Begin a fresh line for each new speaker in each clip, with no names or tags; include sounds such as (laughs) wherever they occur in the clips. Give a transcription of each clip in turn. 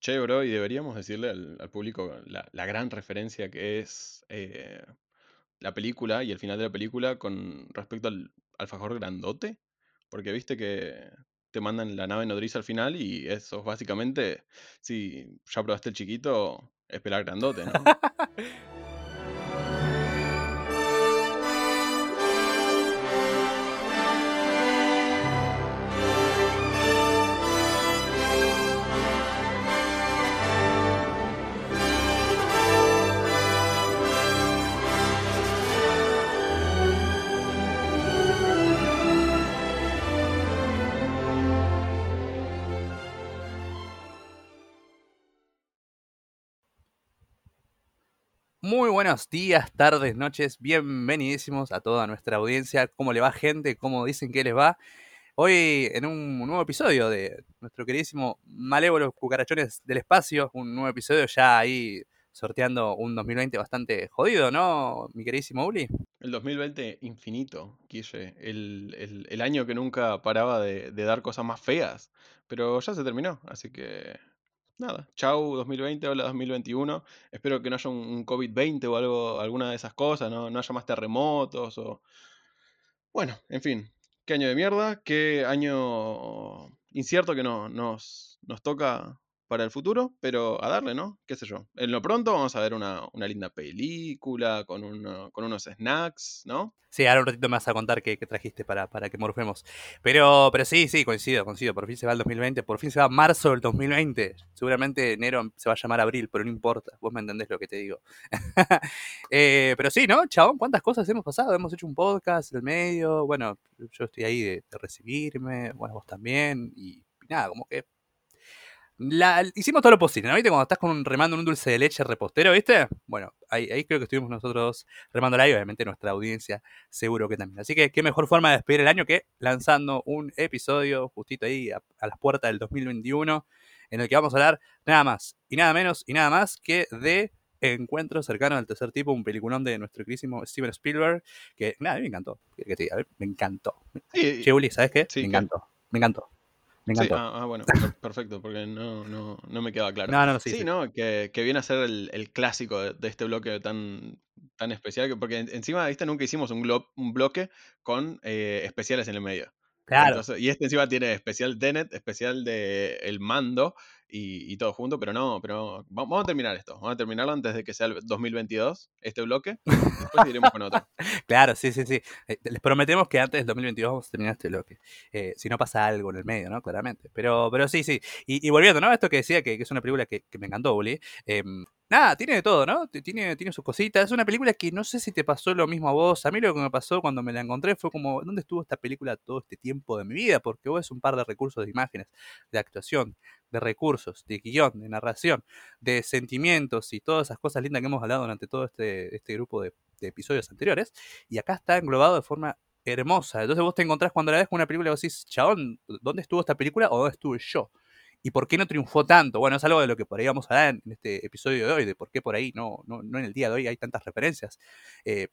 Che, bro, y deberíamos decirle al, público la, la gran referencia que es eh, la película y el final de la película con respecto al alfajor grandote. Porque viste que te mandan la nave nodriza al final y eso es básicamente, si ya probaste el chiquito, esperar grandote, ¿no? (laughs)
Muy buenos días, tardes, noches, bienvenidísimos a toda nuestra audiencia. ¿Cómo le va gente? ¿Cómo dicen que les va? Hoy en un nuevo episodio de nuestro queridísimo Malévolos Cucarachones del Espacio, un nuevo episodio ya ahí sorteando un 2020 bastante jodido, ¿no, mi queridísimo Uli?
El 2020 infinito, Guille. El, el- año que nunca paraba de dar cosas más feas. Pero ya se terminó, así que nada. Chau 2020, hola 2021. Espero que no haya un, un COVID-20 o algo, alguna de esas cosas, ¿no? No haya más terremotos o... Bueno, en fin. Qué año de mierda, qué año incierto que no, nos, nos toca para el futuro, pero a darle, ¿no? Qué sé yo. En lo pronto vamos a ver una, una linda película con, con unos snacks, ¿no?
Sí, ahora un ratito me vas a contar qué, trajiste para, para que morfemos. Pero, pero sí, sí, coincido, coincido. Por fin se va el 2020, por fin se va marzo del 2020. Seguramente enero se va a llamar abril, pero no importa. Vos me entendés lo que te digo. (laughs) Eh, pero sí, ¿no? Chabón, ¿cuántas cosas hemos pasado? Hemos hecho un podcast en el medio. Bueno, yo estoy ahí de, de recibirme. Bueno, vos también. Y nada, como que la- hicimos todo lo posible, ¿no? ¿Viste? Cuando estás con un, remando en un dulce de leche repostero, ¿viste? Bueno, ahí, ahí creo que estuvimos nosotros dos remándola y obviamente nuestra audiencia seguro que también. Así que qué mejor forma de despedir el año que lanzando un episodio justito ahí a, a las puertas del 2021 en el que vamos a hablar nada más y nada menos y nada más que de Encuentro cercano al tercer tipo, un peliculón de nuestro querísimo Steven Spielberg, que nada, a mí me encantó, que, que te diga, me encantó.
Sí,
Che, Uli, ¿sabes qué?
Sí,
me encantó, me encantó, me
sí, ah, ah, bueno, per- perfecto, porque no, no, no me quedaba claro.
no, no, sí,
Sí,
sí.
¿no? Que, que viene a ser el, el clásico de, de este bloque tan, tan especial, que- porque en- encima, ¿viste? Nunca hicimos un, glo- un bloque con eh, especiales en el medio.
Claro.
Entonces, y este encima tiene especial Tenet, especial de El Mando y, y todo junto, pero no, pero va- vamos a terminar esto. Vamos a terminarlo antes de que sea el 2022, este bloque. Después iremos con otro. (laughs)
Claro, sí, sí, sí. Eh, les prometemos que antes del 2022 vamos a terminar este bloque. Eh, si no pasa algo en el medio, ¿no? Claramente. Pero, pero sí, sí. Y, volviendo, ¿no? Esto que decía que, es una película que, que me encantó, Uli. Eh, nada, tiene de todo, ¿no? Tiene, tiene sus cositas. Es una película que no sé si te pasó lo mismo a vos. A mí lo que me pasó cuando me la encontré fue como, ¿dónde estuvo esta película todo este tiempo de mi vida? Porque vos es un par de recursos de imágenes, de actuación, de recursos, de guion, de narración, de sentimientos y todas esas cosas lindas que hemos hablado durante todo este, este grupo de, de episodios anteriores. Y acá está englobado de forma hermosa. Entonces vos te encontrás cuando la ves con una película y vos decís, chabón, ¿dónde estuvo esta película o dónde estuve yo? ¿Y por qué no triunfó tanto? Bueno, es algo de lo que por ahí vamos a hablar en este episodio de hoy, de por qué por ahí no, no, no en el día de hoy hay tantas referencias. Eh,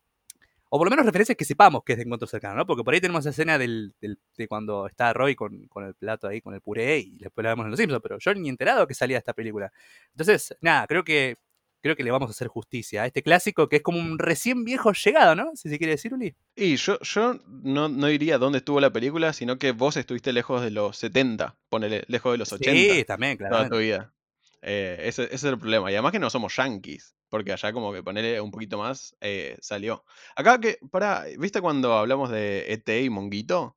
o por lo menos referencias que sepamos que es de encuentro cercano, ¿no? Porque por ahí tenemos esa escena del- de cuando está Roy con, con el plato ahí, con el puré, y después la vemos en Los Simpsons, pero yo ni enterado que salía esta película. Entonces, nada, creo que creo que le vamos a hacer justicia a este clásico que es como un recién viejo llegado, ¿no? Si se quiere decir, Uli.
Y yo, yo no, no diría dónde estuvo la película, sino que vos estuviste lejos de los 70, ponele, lejos de los 80.
Sí, también,
toda
claramente.
tu vida. Eh, ese, ese es el problema. Y además que no somos yankees, porque allá como que ponerle un poquito más eh, salió. Acá que, para, ¿viste cuando hablamos de ET y Monguito?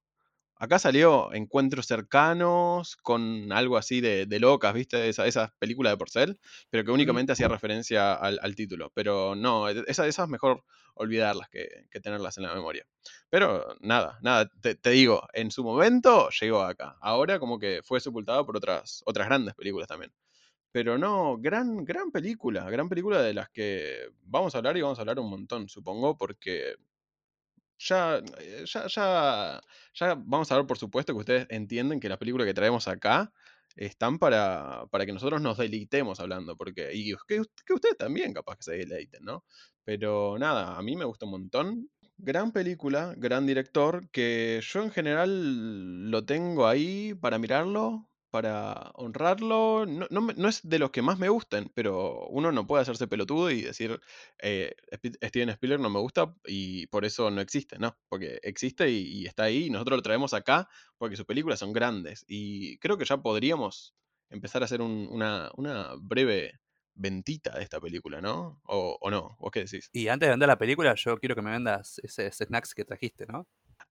Acá salió Encuentros cercanos con algo así de, de locas, ¿viste? Esa, esas películas de Porcel, pero que únicamente hacía referencia al, al título. Pero no, e, esa- esas mejor olvidarlas que, que tenerlas en la memoria. Pero nada, nada, te, te digo, en su momento llegó acá. Ahora como que fue sepultado por otras, otras grandes películas también. Pero no, gran, gran película, gran película de las que vamos a hablar y vamos a hablar un montón, supongo, porque ya, eh, ya, ya, ya vamos a ver, por supuesto, que ustedes entienden que las películas que traemos acá están para, para que nosotros nos deleitemos hablando, porque, y que, que ustedes también capaz que se deleiten, ¿no? Pero nada, a mí me gusta un montón. Gran película, gran director, que yo en general lo tengo ahí para mirarlo, para honrarlo. No, no no es de los que más me gusten, pero uno no puede hacerse pelotudo y decir eh, Steven Spielberg no me gusta y por eso no existe, ¿no? Porque existe y, está ahí y nosotros lo traemos acá porque sus películas son grandes y creo que ya podríamos empezar a hacer un- una, una breve ventita de esta película, ¿no? O, o no, ¿vos qué decís?
Y antes de vender la película, yo quiero que me vendas ese snacks que trajiste, ¿no?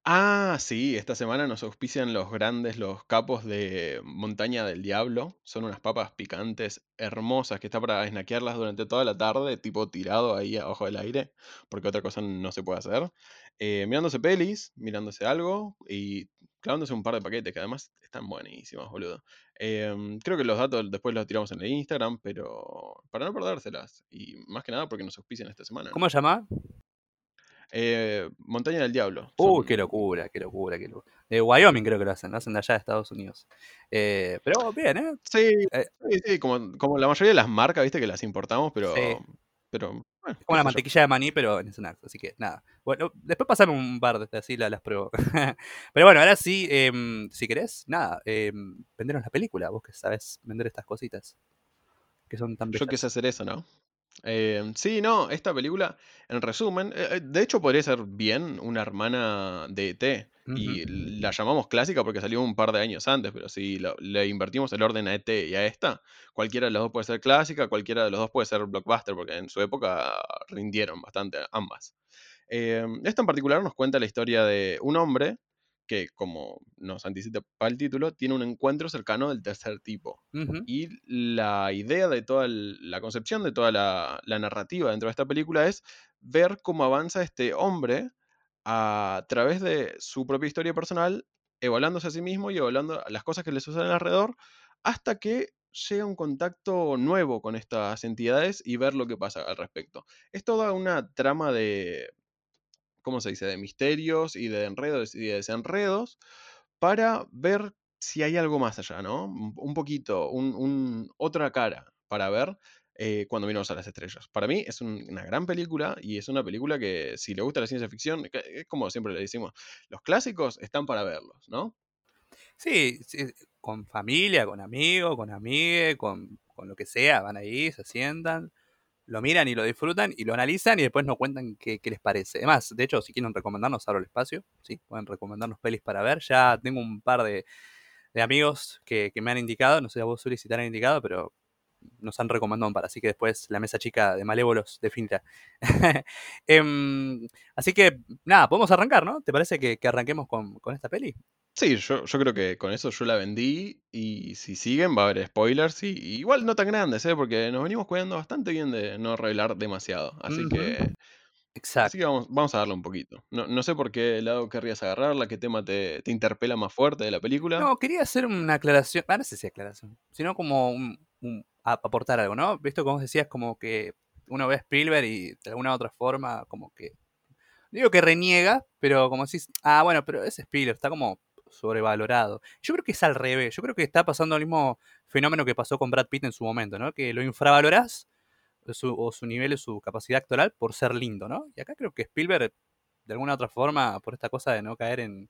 Ah, sí, esta semana nos auspician los grandes, los capos de Montaña del Diablo. Son unas papas picantes hermosas que está para snackearlas durante toda la tarde, tipo tirado ahí abajo del aire, porque otra cosa no se puede hacer. Eh, mirándose pelis, mirándose algo y clavándose un par de paquetes que además están buenísimos, boludo. Em, creo que los datos después los tiramos en el Instagram, pero para no perdérselas. Y más que nada porque nos auspician esta semana.
¿Cómo se llama?
Eh, Montaña del Diablo.
Uy,
son-
qué locura, qué locura, qué locura. De Wyoming creo que lo hacen, lo hacen de allá de Estados Unidos. Eh, pero bien, ¿eh?
Sí,
Eh,
sí, sí, como, como la mayoría de las marcas, viste, que las importamos, pero.
Sí.
Pero. Bueno,
como la
yo.
mantequilla de maní, pero en snacks, así que nada. Bueno, después pasame un par de así la- las pruebo. (laughs) pero bueno, ahora sí, em, si querés, nada, em, venderos la película, vos que sabés vender estas cositas que son tan
Yo
bellas.
sé hacer eso, ¿no? Eh, sí, no, esta película, en resumen, eh, eh, de hecho podría ser bien una hermana de ET. Y la llamamos clásica porque salió un par de años antes, pero si lo- le invertimos el orden a ET y a esta, cualquiera de los dos puede ser clásica, cualquiera de los dos puede ser blockbuster, porque en su época rindieron bastante ambas. Eh, esta en particular nos cuenta la historia de un hombre que, como nos anticipa el título, tiene un encuentro cercano del tercer tipo. Y la idea de toda el- la concepción de toda la, la narrativa dentro de esta película es ver cómo avanza este hombre a través de su propia historia personal, evaluándose a sí mismo y evaluando las cosas que le suceden alrededor, hasta que llega un contacto nuevo con estas entidades y ver lo que pasa al respecto. Es toda una trama de, ¿cómo se dice?, de misterios y de enredos y de desenredos para ver si hay algo más allá, ¿no? Un poquito, un, otra cara para ver eh, cuando miramos a las estrellas. Para mí es un- una gran película y es una película que si le gusta la ciencia ficción, es como siempre le decimos, los clásicos están para verlos, ¿no?
Sí, sí, con familia, con amigos, con amigues, con, con lo que sea, van ahí, se sientan, lo miran y lo disfrutan y lo analizan y después nos cuentan qué, qué les parece. Además, de hecho, si quieren recomendarnos, abro el espacio, sí, pueden recomendarnos pelis para ver. Ya tengo un par de, de amigos que, que me han indicado, no sé a vos, Uli, si te han indicado, pero nos han recomendado un par, así que después la mesa chica de Malévolos definirá. (laughs) Em, así que, nada, podemos arrancar, ¿no? ¿Te parece que, que arranquemos con, con esta peli?
Sí, yo, yo creo que con eso yo la vendí y si siguen va a haber spoilers y, y igual no tan grandes, ¿eh? porque nos venimos cuidando bastante bien de no revelar demasiado. Así que,
Exacto.
así que vamos, vamos a darle un poquito. No, no sé por qué lado querrías agarrarla, qué tema te, te interpela más fuerte de la película.
No, quería hacer una aclaración, ah, no sé si aclaración, sino como un, un- a- aportar algo, ¿no? Visto como decías, como que uno ve a Spielberg y de alguna u otra forma, como que, digo que reniega, pero como decís, ah, bueno, pero es Spielberg, está como sobrevalorado. Yo creo que es al revés, yo creo que está pasando el mismo fenómeno que pasó con Brad Pitt en su momento, ¿no? Que lo infravalorás, su, o su nivel su capacidad actoral por ser lindo, ¿no? Y acá creo que Spielberg, de alguna u otra forma, por esta cosa de no caer en,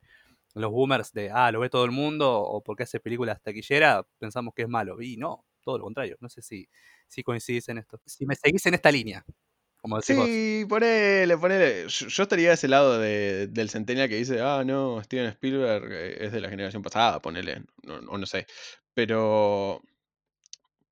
los boomers de, ah, lo ve todo el mundo, o porque hace películas taquillera, pensamos que es malo. Y no, todo lo contrario. No sé si, si coincidís en esto. Si me seguís en esta línea, como.
Sí, ponele, ponele. Yo, estaría de ese lado de- del centennial que dice, ah, no, Steven Spielberg eh, es de la generación pasada, ponele, no, o no sé. Pero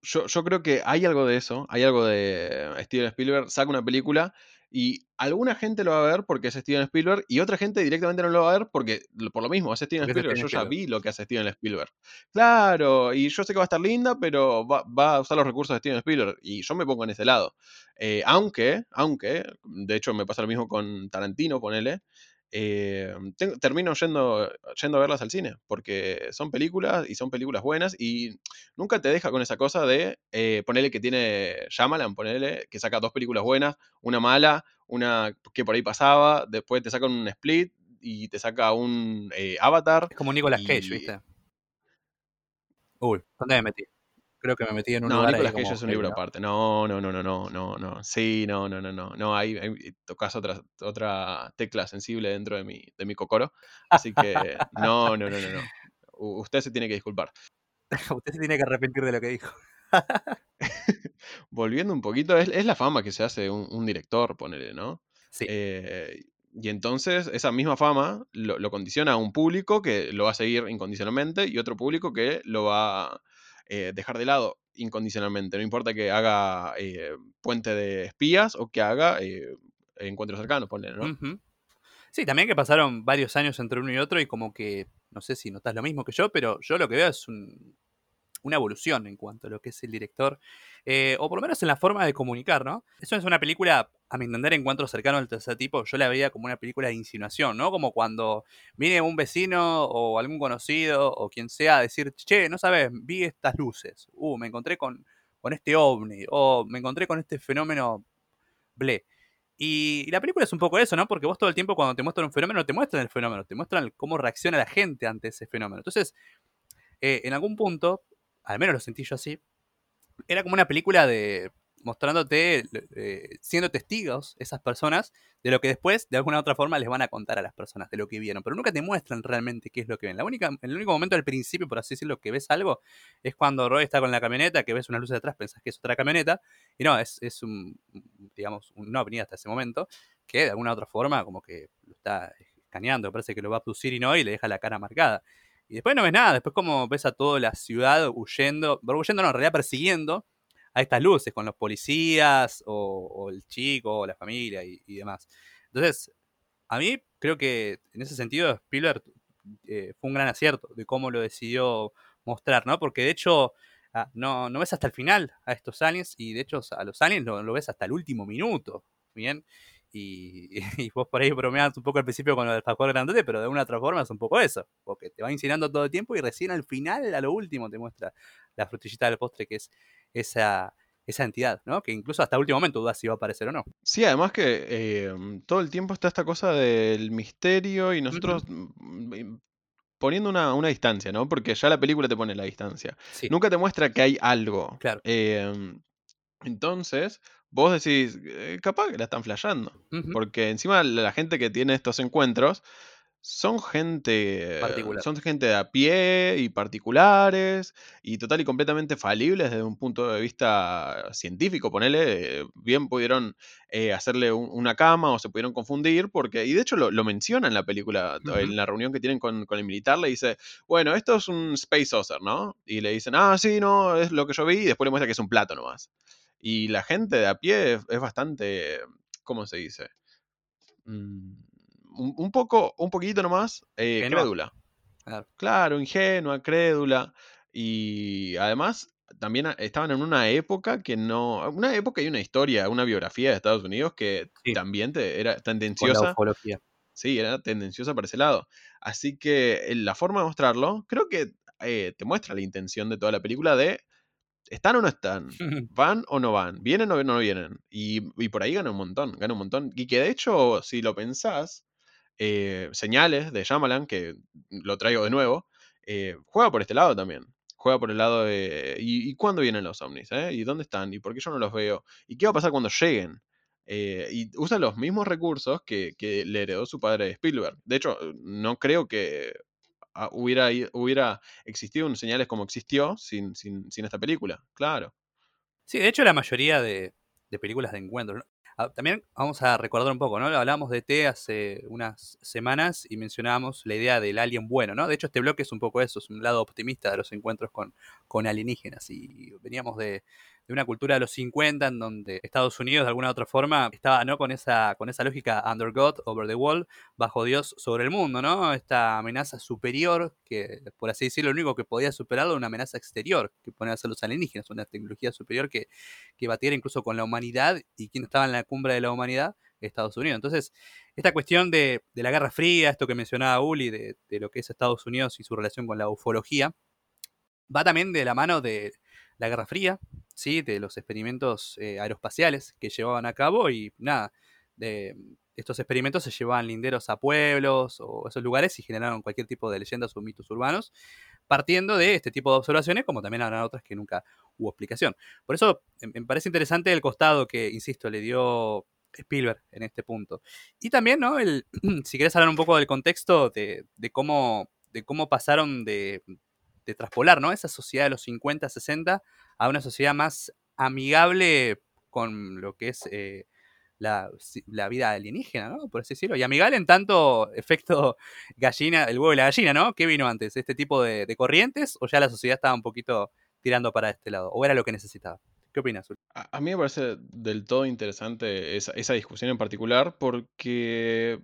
yo, yo creo que hay algo de eso, hay algo de Steven Spielberg, saca una película y alguna gente lo va a ver porque es Steven Spielberg y otra gente directamente no lo va a ver porque por lo mismo, es Steven
Porque
Spielberg,
Steven
yo ya vi lo que hace Steven Spielberg. Claro, y yo sé que va a estar linda, pero va, va a usar los recursos de Steven Spielberg y yo me pongo en ese lado. Eh, aunque, aunque, de hecho me pasa lo mismo con Tarantino, ponele. Eh, tengo- termino yendo, yendo a verlas al cine, porque son películas y son películas buenas y nunca te deja con esa cosa de eh, ponerle que tiene Shyamalan, ponerle que saca dos películas buenas, una mala, una que por ahí pasaba, después te saca un Split y te saca un eh, Avatar.
Es como Nicolas Cage, ¿viste? Uy, ¿dónde me metí? Creo que me metí en un
No, Nicolas Cage es un libro aparte. No, no, no, no, no, no, no. Sí, no, no, no, no. No, ahí, ahí tocas otra, otra tecla sensible dentro de mi, de mi cocoro. Así que no, no, no, no, no. U- Usted se tiene que disculpar.
Usted se tiene que arrepentir de lo que dijo.
Volviendo un poquito, es, es la fama que se hace un, un director, ponele, ¿no?
Sí.
Eh, y entonces esa misma fama lo, lo condiciona a un público que lo va a seguir incondicionalmente y otro público que lo va eh, dejar de lado incondicionalmente. No importa que haga eh, puente de espías o que haga eh, encuentros cercanos, ponele, ¿no?
Sí, también que pasaron varios años entre uno y otro y como que, no sé si notas lo mismo que yo, pero yo lo que veo es un- una evolución en cuanto a lo que es el director, eh, o por lo menos en la forma de comunicar, ¿no? Eso es una película, a mi entender, encuentro cercano al tercer tipo, yo la veía como una película de insinuación, ¿no? Como cuando viene un vecino o algún conocido o quien sea a decir, che, no sabes, vi estas luces, uh, me encontré con, con este ovni, o me encontré con este fenómeno ble. Y, la película es un poco eso, ¿no? Porque vos todo el tiempo cuando te muestran un fenómeno, te muestran el fenómeno, te muestran cómo reacciona la gente ante ese fenómeno. Entonces, eh, en algún punto, al menos lo sentí yo así, era como una película de mostrándote, eh, siendo testigos esas personas de lo que después, de alguna u otra forma, les van a contar a las personas de lo que vieron. Pero nunca te muestran realmente qué es lo que ven. La única, el único momento al principio, por así decirlo, que ves algo, es cuando Roy está con la camioneta, que ves unas luces atrás, pensás que es otra camioneta, y no, es, es un, digamos, un no venía hasta ese momento, que de alguna u otra forma como que lo está escaneando, parece que lo va a producir y no, y le deja la cara marcada. Y después no ves nada, después como ves a toda la ciudad huyendo, huyendo no, en realidad persiguiendo a estas luces con los policías o, el chico o la familia y, demás. Entonces, a mí creo que en ese sentido Spielberg eh, fue un gran acierto de cómo lo decidió mostrar, ¿no? Porque de hecho ah, no, no ves hasta el final a estos aliens y de hecho a los aliens lo ves hasta el último minuto, ¿bien? Y, (laughs) y, vos por ahí bromeas un poco al principio con lo del factor grandote, pero de alguna otra forma es un poco eso, porque te va insinuando todo el tiempo y recién al final, a lo último, te muestra la frutillita del postre que es esa, esa entidad, ¿no? Que incluso hasta el último momento dudas si va a aparecer o no.
Sí, además que eh, todo el tiempo está esta cosa del misterio y nosotros -huh. poniendo una, una, distancia, ¿no? Porque ya la película te pone la distancia.
Sí.
Nunca te muestra que hay algo.
Claro.
Eh, entonces, vos decís, eh, capaz que la están flasheando.
Uh -huh.
Porque encima la gente que tiene estos encuentros son gente.
Particular.
Son gente de a pie y particulares. Y total y completamente falibles desde un punto de vista científico. Ponele. Bien pudieron eh, hacerle un, una cama o se pudieron confundir. Porque. Y de hecho lo, lo menciona en la película.
Uh -huh.
En la reunión que tienen con, con, el militar. Le dice. Bueno, esto es un Space Saucer, ¿no? Y le dicen, ah, sí, no, es lo que yo vi. Y después le muestra que es un plato nomás. Y la gente de a pie es, es bastante. ¿Cómo se dice? Mm un, un, poco, un poquito nomás eh, crédula.
Claro.
claro, ingenua, crédula. Y además también estaban en una época que no. Una época y una historia, una biografía de Estados Unidos que sí. también te, era tendenciosa. Sí, era tendenciosa para ese lado. Así que eh, la forma de mostrarlo, creo que eh, te muestra la intención de toda la película de. ¿Están o no están? (laughs) ¿Van o no van? ¿Vienen o no vienen? Y, y por ahí gana un montón, gana un montón. Y que de hecho, si lo pensás, eh, señales de Shyamalan, que lo traigo de nuevo, eh, juega por este lado también. Juega por el lado de. ¿Y, y cuándo vienen los ovnis? Eh? ¿Y dónde están? ¿Y por qué yo no los veo? ¿Y qué va a pasar cuando lleguen? Y usa los mismos recursos que, que, le heredó su padre Spielberg. De hecho, no creo que hubiera, hubiera existido señales como existió sin, sin, sin, esta película. Claro.
Sí, de hecho, la mayoría de, de películas de encuentro. Ah, también vamos a recordar un poco, ¿no? Hablamos de T hace unas semanas y mencionábamos la idea del alien bueno, ¿no? De hecho, este bloque es un poco eso, es un lado optimista de los encuentros con, con alienígenas. Y veníamos de, de, una cultura de los 50 en donde Estados Unidos, de alguna u otra forma, estaba, ¿no? Con esa, con esa lógica under God, over the wall, bajo Dios sobre el mundo, ¿no? Esta amenaza superior que, por así decirlo, lo único que podía superarlo era una amenaza exterior que ponían a ser los alienígenas, una tecnología superior que, que batiera incluso con la humanidad y quien estaba en la cumbre de la humanidad, Estados Unidos. Entonces, esta cuestión de, de la Guerra Fría, esto que mencionaba Uli, de, de, lo que es Estados Unidos y su relación con la ufología, va también de la mano de la Guerra Fría, ¿sí? de los experimentos eh, aeroespaciales que llevaban a cabo y nada, de estos experimentos se llevaban linderos a pueblos o esos lugares y generaron cualquier tipo de leyendas o mitos urbanos, partiendo de este tipo de observaciones, como también habrán otras que nunca hubo explicación. Por eso me parece interesante el costado que, insisto, le dio Spielberg en este punto. Y también, ¿no? El, (clears throat) si querés hablar un poco del contexto de cómo, de cómo pasaron de, de traspolar, ¿no? Esa sociedad de los 50, 60 a una sociedad más amigable con lo que es eh, la, vida alienígena, ¿no? Por así decirlo. Y amigable en tanto efecto (laughs) gallina, el huevo y la gallina, ¿no? ¿Qué vino antes? ¿Este tipo de, corrientes o ya la sociedad estaba un poquito tirando para este lado? ¿O era lo que necesitaba? ¿Qué opinas?
A, mí me parece del todo interesante esa, discusión en particular porque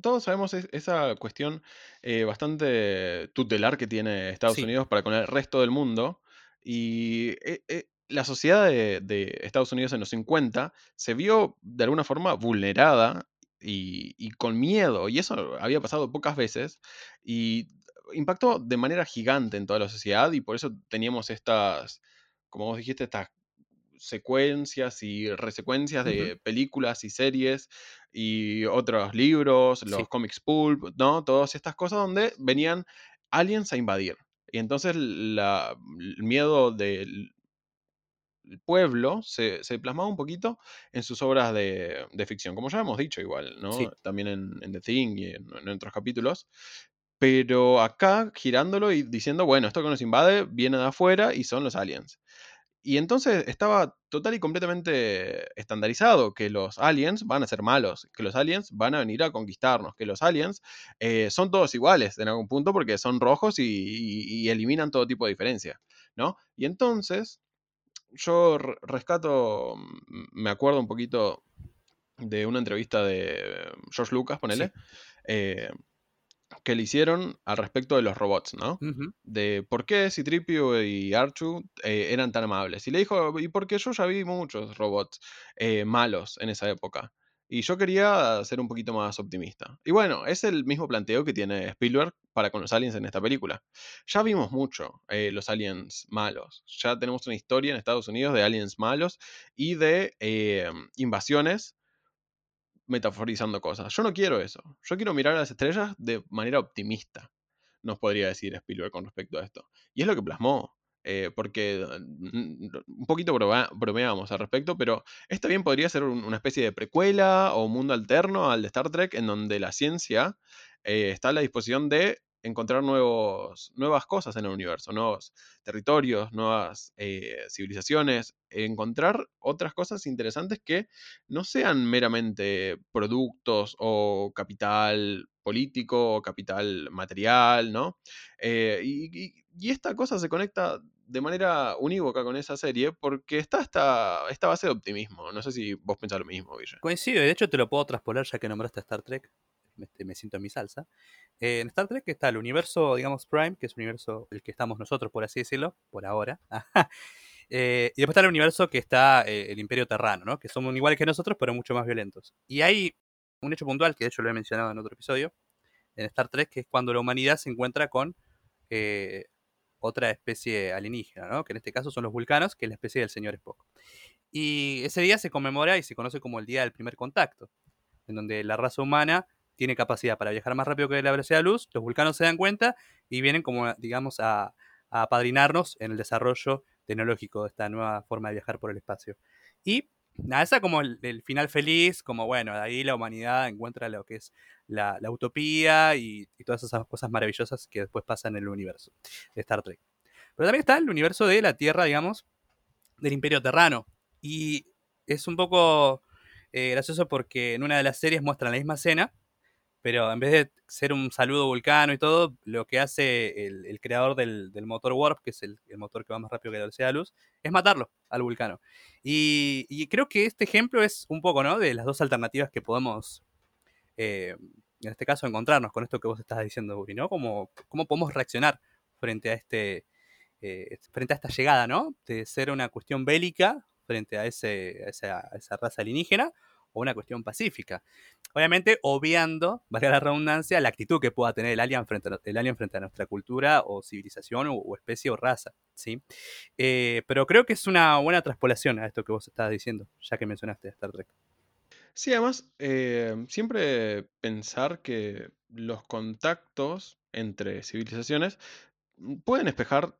todos sabemos esa cuestión eh, bastante tutelar que tiene Estados Unidos para con el resto del mundo. Y eh, eh, la sociedad de, Estados Unidos en los 50 se vio de alguna forma vulnerada y, con miedo. Y eso había pasado pocas veces. Y impactó de manera gigante en toda la sociedad. Y por eso teníamos estas, como vos dijiste, estas secuencias y resecuencias de películas y series y otros libros, los comics pulp, ¿no? Todas estas cosas donde venían aliens a invadir. Y entonces el miedo del pueblo se, plasmaba un poquito en sus obras de, ficción, como ya hemos dicho igual, ¿no? También en, The Thing y en, en, otros capítulos. Pero acá girándolo y diciendo, bueno, esto que nos invade viene de afuera y son los aliens. Y entonces estaba total y completamente estandarizado que los aliens van a ser malos, que los aliens van a venir a conquistarnos, que los aliens eh, son todos iguales en algún punto porque son rojos y, eliminan todo tipo de diferencia, ¿no? Y entonces yo rescato, mm, me acuerdo un poquito de una entrevista de George Lucas, ponele, eh, que le hicieron al respecto de los robots, ¿no? De por qué Citripio y Archu eh, eran tan amables. Y le dijo, y porque yo ya vi muchos robots eh, malos en esa época. Y yo quería ser un poquito más optimista. Y bueno, es el mismo planteo que tiene Spielberg para con los aliens en esta película. Ya vimos mucho eh, los aliens malos. Ya tenemos una historia en Estados Unidos de aliens malos y de invasiones metaforizando cosas. Yo no quiero eso. Yo quiero mirar a las estrellas de manera optimista, nos podría decir Spielberg con respecto a esto. Y es lo que plasmó. Eh, porque mm, un poquito bromeábamos al respecto, pero esto bien podría ser una especie de precuela o mundo alterno al de Star Trek, en donde la ciencia eh, está a la disposición de encontrar nuevos, nuevas cosas en el universo, nuevos territorios, nuevas eh, civilizaciones, encontrar otras cosas interesantes que no sean meramente productos o capital político o capital material, ¿no? Eh, y, esta cosa se conecta de manera unívoca con esa serie porque está esta, esta base de optimismo. No sé si vos pensás lo mismo, Villa.
Coincido, y de hecho te lo puedo traspolar ya que nombraste a Star Trek. Me, siento en mi salsa. Eh, en Star Trek está el universo, digamos, Prime, que es el universo el que estamos nosotros, por así decirlo, por ahora. (laughs) Eh, y después está el universo que está eh, el Imperio Terrano, ¿no? Que son iguales que nosotros, pero mucho más violentos. Y hay un hecho puntual, que de hecho lo he mencionado en otro episodio, en Star Trek, que es cuando la humanidad se encuentra con otra especie alienígena. Que en este caso son los vulcanos, que es la especie del señor Spock. Y ese día se conmemora y se conoce como el Día del Primer Contacto, en donde la raza humana tiene capacidad para viajar más rápido que la velocidad de luz, los vulcanos se dan cuenta y vienen como, digamos, a, a apadrinarnos en el desarrollo tecnológico de esta nueva forma de viajar por el espacio. Y nada, esa como el, final feliz, como bueno, ahí la humanidad encuentra lo que es la, utopía y, todas esas cosas maravillosas que después pasan en el universo de Star Trek. Pero también está el universo de la Tierra, digamos, del Imperio Terrano. Y es un poco eh, gracioso porque en una de las series muestran la misma escena, pero en vez de ser un saludo vulcano y todo, lo que hace el, creador del, motor Warp, que es el, motor que va más rápido que la de la luz, es matarlo al vulcano. Y, creo que este ejemplo es un poco, ¿no? De las dos alternativas que podemos, eh, en este caso, encontrarnos con esto que vos estás diciendo, Uri, ¿no? Cómo, cómo podemos reaccionar frente a este, eh, frente a esta llegada, ¿no? De ser una cuestión bélica frente a, ese, a esa raza alienígena o una cuestión pacífica. Obviamente, obviando, valga la redundancia, la actitud que pueda tener el alien frente a, alien frente a nuestra cultura o civilización o, especie o raza. ¿sí? Eh, pero creo que es una buena traspolación a esto que vos estabas diciendo, ya que mencionaste Star Trek.
Sí, además, eh, siempre pensar que los contactos entre civilizaciones pueden espejar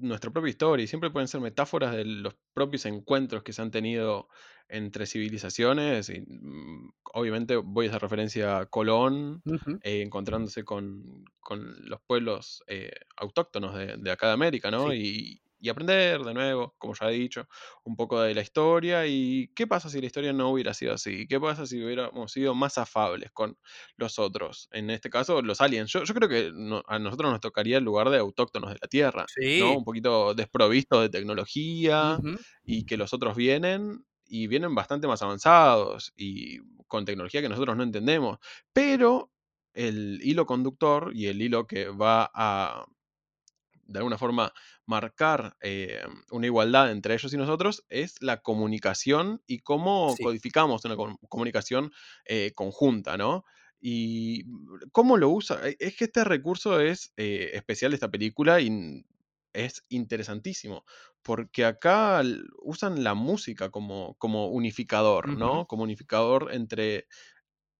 nuestra propia historia y siempre pueden ser metáforas de los propios encuentros que se han tenido entre civilizaciones. Y, mm, obviamente voy a hacer referencia a Colón, eh, encontrándose con, con los pueblos eh, autóctonos de, de acá de América, ¿no?
Sí,
Y, y aprender de nuevo, como ya he dicho, un poco de la historia y qué pasa si la historia no hubiera sido así, qué pasa si hubiéramos sido más afables con los otros, en este caso los aliens. Yo, yo creo que no- a nosotros nos tocaría el lugar de autóctonos de la Tierra, ¿no?
sí.
Un poquito desprovisto de tecnología y que los otros vienen y vienen bastante más avanzados y con tecnología que nosotros no entendemos, pero el hilo conductor y el hilo que va a de alguna forma marcar eh, una igualdad entre ellos y nosotros es la comunicación y cómo
Sí.
codificamos una com- comunicación eh, conjunta, ¿no? Y mm, cómo lo usa. e- Es que este recurso es eh, especial de esta película y es interesantísimo, porque acá usan la música como, como unificador. ¿no? Como unificador entre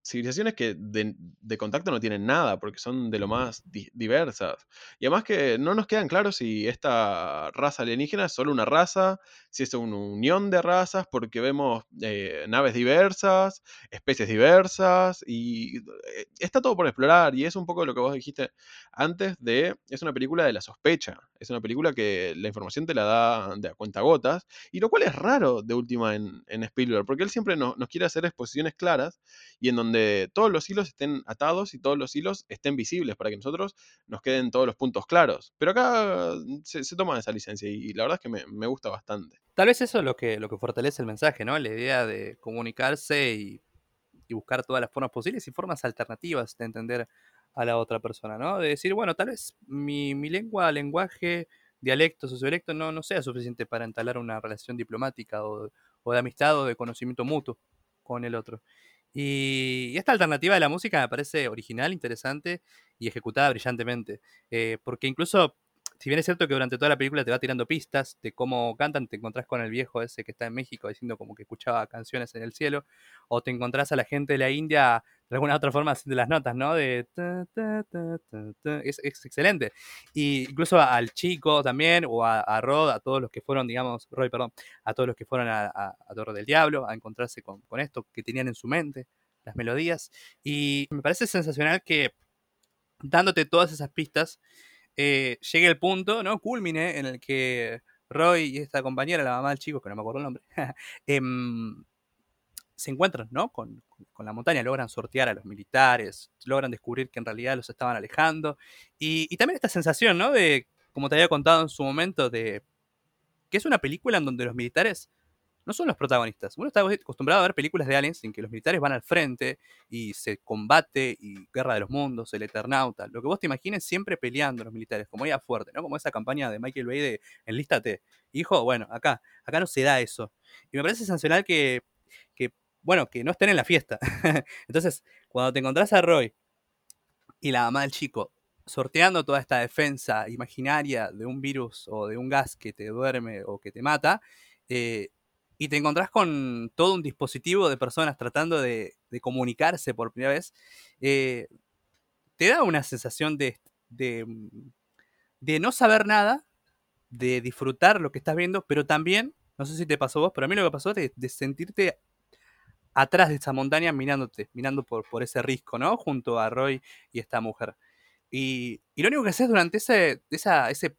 civilizaciones que de, contacto no tienen nada, porque son de lo más di- diversas. Y además que no nos quedan claros si esta raza alienígena es solo una raza, si es una unión de razas, porque vemos eh, naves diversas, especies diversas, y eh, está todo por explorar, y es un poco lo que vos dijiste antes de, es una película de la sospecha, es una película que la información te la da de a cuentagotas, y lo cual es raro de última en, en Spielberg, porque él siempre no- nos quiere hacer exposiciones claras, y en donde todos los hilos estén atados y todos los hilos estén visibles para que nosotros nos queden todos los puntos claros. Pero acá mm, se, se toma esa licencia y la verdad es que me, me gusta bastante.
Tal vez eso es lo que, lo que fortalece el mensaje, ¿no? La idea de comunicarse y, buscar todas las formas posibles y formas alternativas de entender a la otra persona, ¿no? De decir, bueno, tal vez mi, mi lengua, lenguaje, dialecto, sociodialecto no, no sea suficiente para entablar una relación diplomática o, o de amistad o de conocimiento mutuo con el otro. Y, y esta alternativa de la música me parece original, interesante y ejecutada brillantemente. Eh, porque incluso, si bien es cierto que durante toda la película te va tirando pistas de cómo cantan, te encontrás con el viejo ese que está en México diciendo como que escuchaba canciones en el cielo, o te encontrás a la gente de la India de alguna otra forma haciendo las notas, ¿no? De. Es, excelente. Y incluso al chico también, o a, Rod, a todos los que fueron, digamos, Roy, perdón, a todos los que fueron a, Torre del Diablo a encontrarse con, con esto que tenían en su mente, las melodías. Y me parece sensacional que dándote todas esas pistas, eh, llegue el punto, ¿no? Culmine en el que Roy y esta compañera, la mamá del chico, que no me acuerdo el nombre, (laughs) em, se encuentran, ¿no? Con, con, la montaña, logran sortear a los militares, logran descubrir que en realidad los estaban alejando. Y, y también esta sensación, ¿no? De, como te había contado en su momento, de que es una película en donde los militares no son los protagonistas. Uno está acostumbrado a ver películas de aliens en que los militares van al frente y se combate y guerra de los mundos, el Eternauta. Lo que vos te imagines siempre peleando los militares, como ella fuerte, ¿no? Como esa campaña de Michael Bay de Enlístate. Hijo, bueno, acá, acá no se da eso. Y me parece sensacional que, que bueno, que no estén en la fiesta. (laughs) Entonces, cuando te encontrás a Roy y la mamá del chico sorteando toda esta defensa imaginaria de un virus o de un gas que te duerme o que te mata, eh, y te encontrás con todo un dispositivo de personas tratando de, comunicarse por primera vez, eh, te da una sensación de, de, de, no saber nada, de disfrutar lo que estás viendo, pero también, no sé si te pasó vos, pero a mí lo que pasó es de, de sentirte atrás de esa montaña mirándote, mirando por, por ese risco, ¿no? Junto a Roy y esta mujer. Y, y lo único que haces durante ese, esa, ese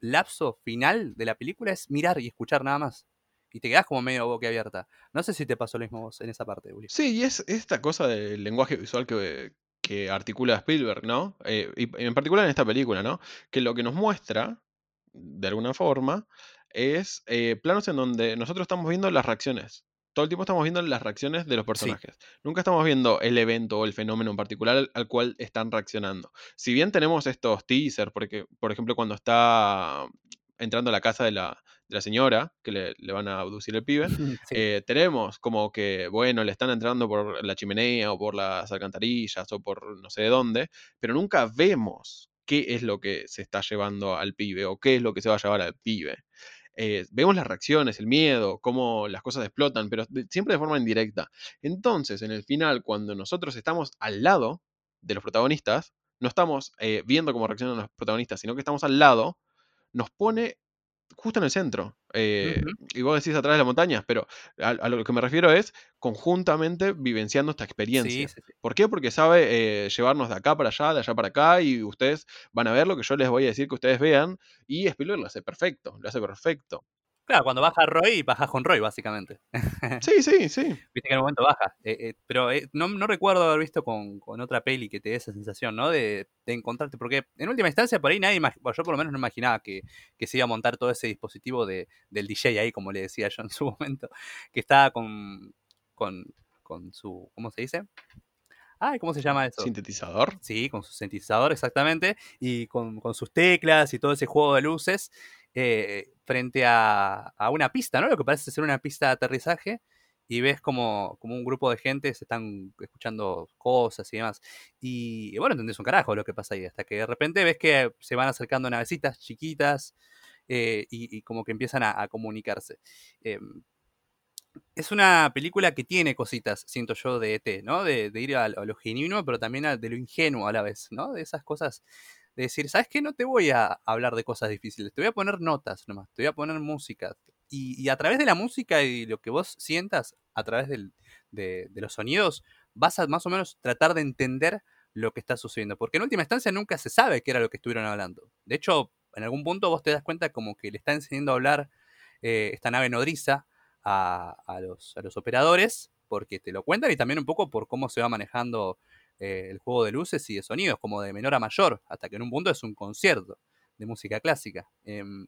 lapso final de la película es mirar y escuchar nada más y te quedas como medio boca abierta. No sé si te pasó lo mismo vos en esa parte, Uli.
Sí, y es esta cosa del lenguaje visual que, que articula Spielberg, ¿no? Eh, y en particular en esta película, ¿no? Que lo que nos muestra, de alguna forma, es eh, planos en donde nosotros estamos viendo las reacciones. Todo el tiempo estamos viendo las reacciones de los personajes. Sí. Nunca estamos viendo el evento o el fenómeno en particular al, al, cual están reaccionando. Si bien tenemos estos teasers, porque, por ejemplo, cuando está entrando a la casa de la, de la señora, que le, le, van a abducir el pibe, (laughs) sí. eh, tenemos como que, bueno, le están entrando por la chimenea o por las alcantarillas o por no sé de dónde, pero nunca vemos qué es lo que se está llevando al pibe o qué es lo que se va a llevar al pibe. Eh, vemos las reacciones, el miedo, cómo las cosas explotan, pero de, siempre de forma indirecta. Entonces, en el final, cuando nosotros estamos al lado de los protagonistas, no estamos eh, viendo cómo reaccionan los protagonistas, sino que estamos al lado, nos pone justo en el centro. Eh, y vos decís atrás de las montañas, pero a, lo que me refiero es conjuntamente vivenciando esta experiencia. ¿Por qué? Porque sabe eh, llevarnos de acá para allá, de allá para acá, y ustedes van a ver lo que yo les voy a decir que ustedes vean, y Spielberg lo hace perfecto, lo hace perfecto.
Claro, cuando baja Roy, bajas con Roy, básicamente.
Sí, sí, sí. (laughs)
Viste que en un momento baja. Eh, eh, pero eh, no, recuerdo haber visto con, otra peli que te dé esa sensación, ¿no? De, encontrarte. Porque en última instancia, por ahí nadie, yo por lo menos no imaginaba que, se iba a montar todo ese dispositivo de, del DJ ahí, como le decía yo en su (laughs) momento, que estaba con, con, con su, ¿cómo se dice? Ay, ¿cómo se llama eso?
¿Sintetizador?
Sí, con su sintetizador, exactamente. Y con, con sus teclas y todo ese juego de luces. Eh, frente a, una pista, ¿no? Lo que parece ser una pista de aterrizaje y ves como, como un grupo de gente se están escuchando cosas y demás. Y, bueno, entendés un carajo lo que pasa ahí, hasta que de repente ves que se van acercando navecitas chiquitas eh, y, como que empiezan a, comunicarse. Em, es una película que tiene cositas, siento yo, de ET, ¿no? De, ir a, lo genuino, pero también de lo ingenuo a la vez, ¿no? De esas cosas de decir, ¿sabes qué? No te voy a hablar de cosas difíciles, te voy a poner notas nomás, te voy a poner música. Y, a través de la música y lo que vos sientas, a través de, los sonidos, vas a más o menos tratar de entender lo que está sucediendo. Porque en última instancia nunca se sabe qué era lo que estuvieron hablando. De hecho, en algún punto vos te das cuenta como que le está enseñando a hablar eh, esta nave nodriza a, los, a los operadores, porque te lo cuentan y también un poco por cómo se va manejando eh, el juego de luces y de sonidos, como de menor a mayor, hasta que en un punto es un concierto de música clásica. Em,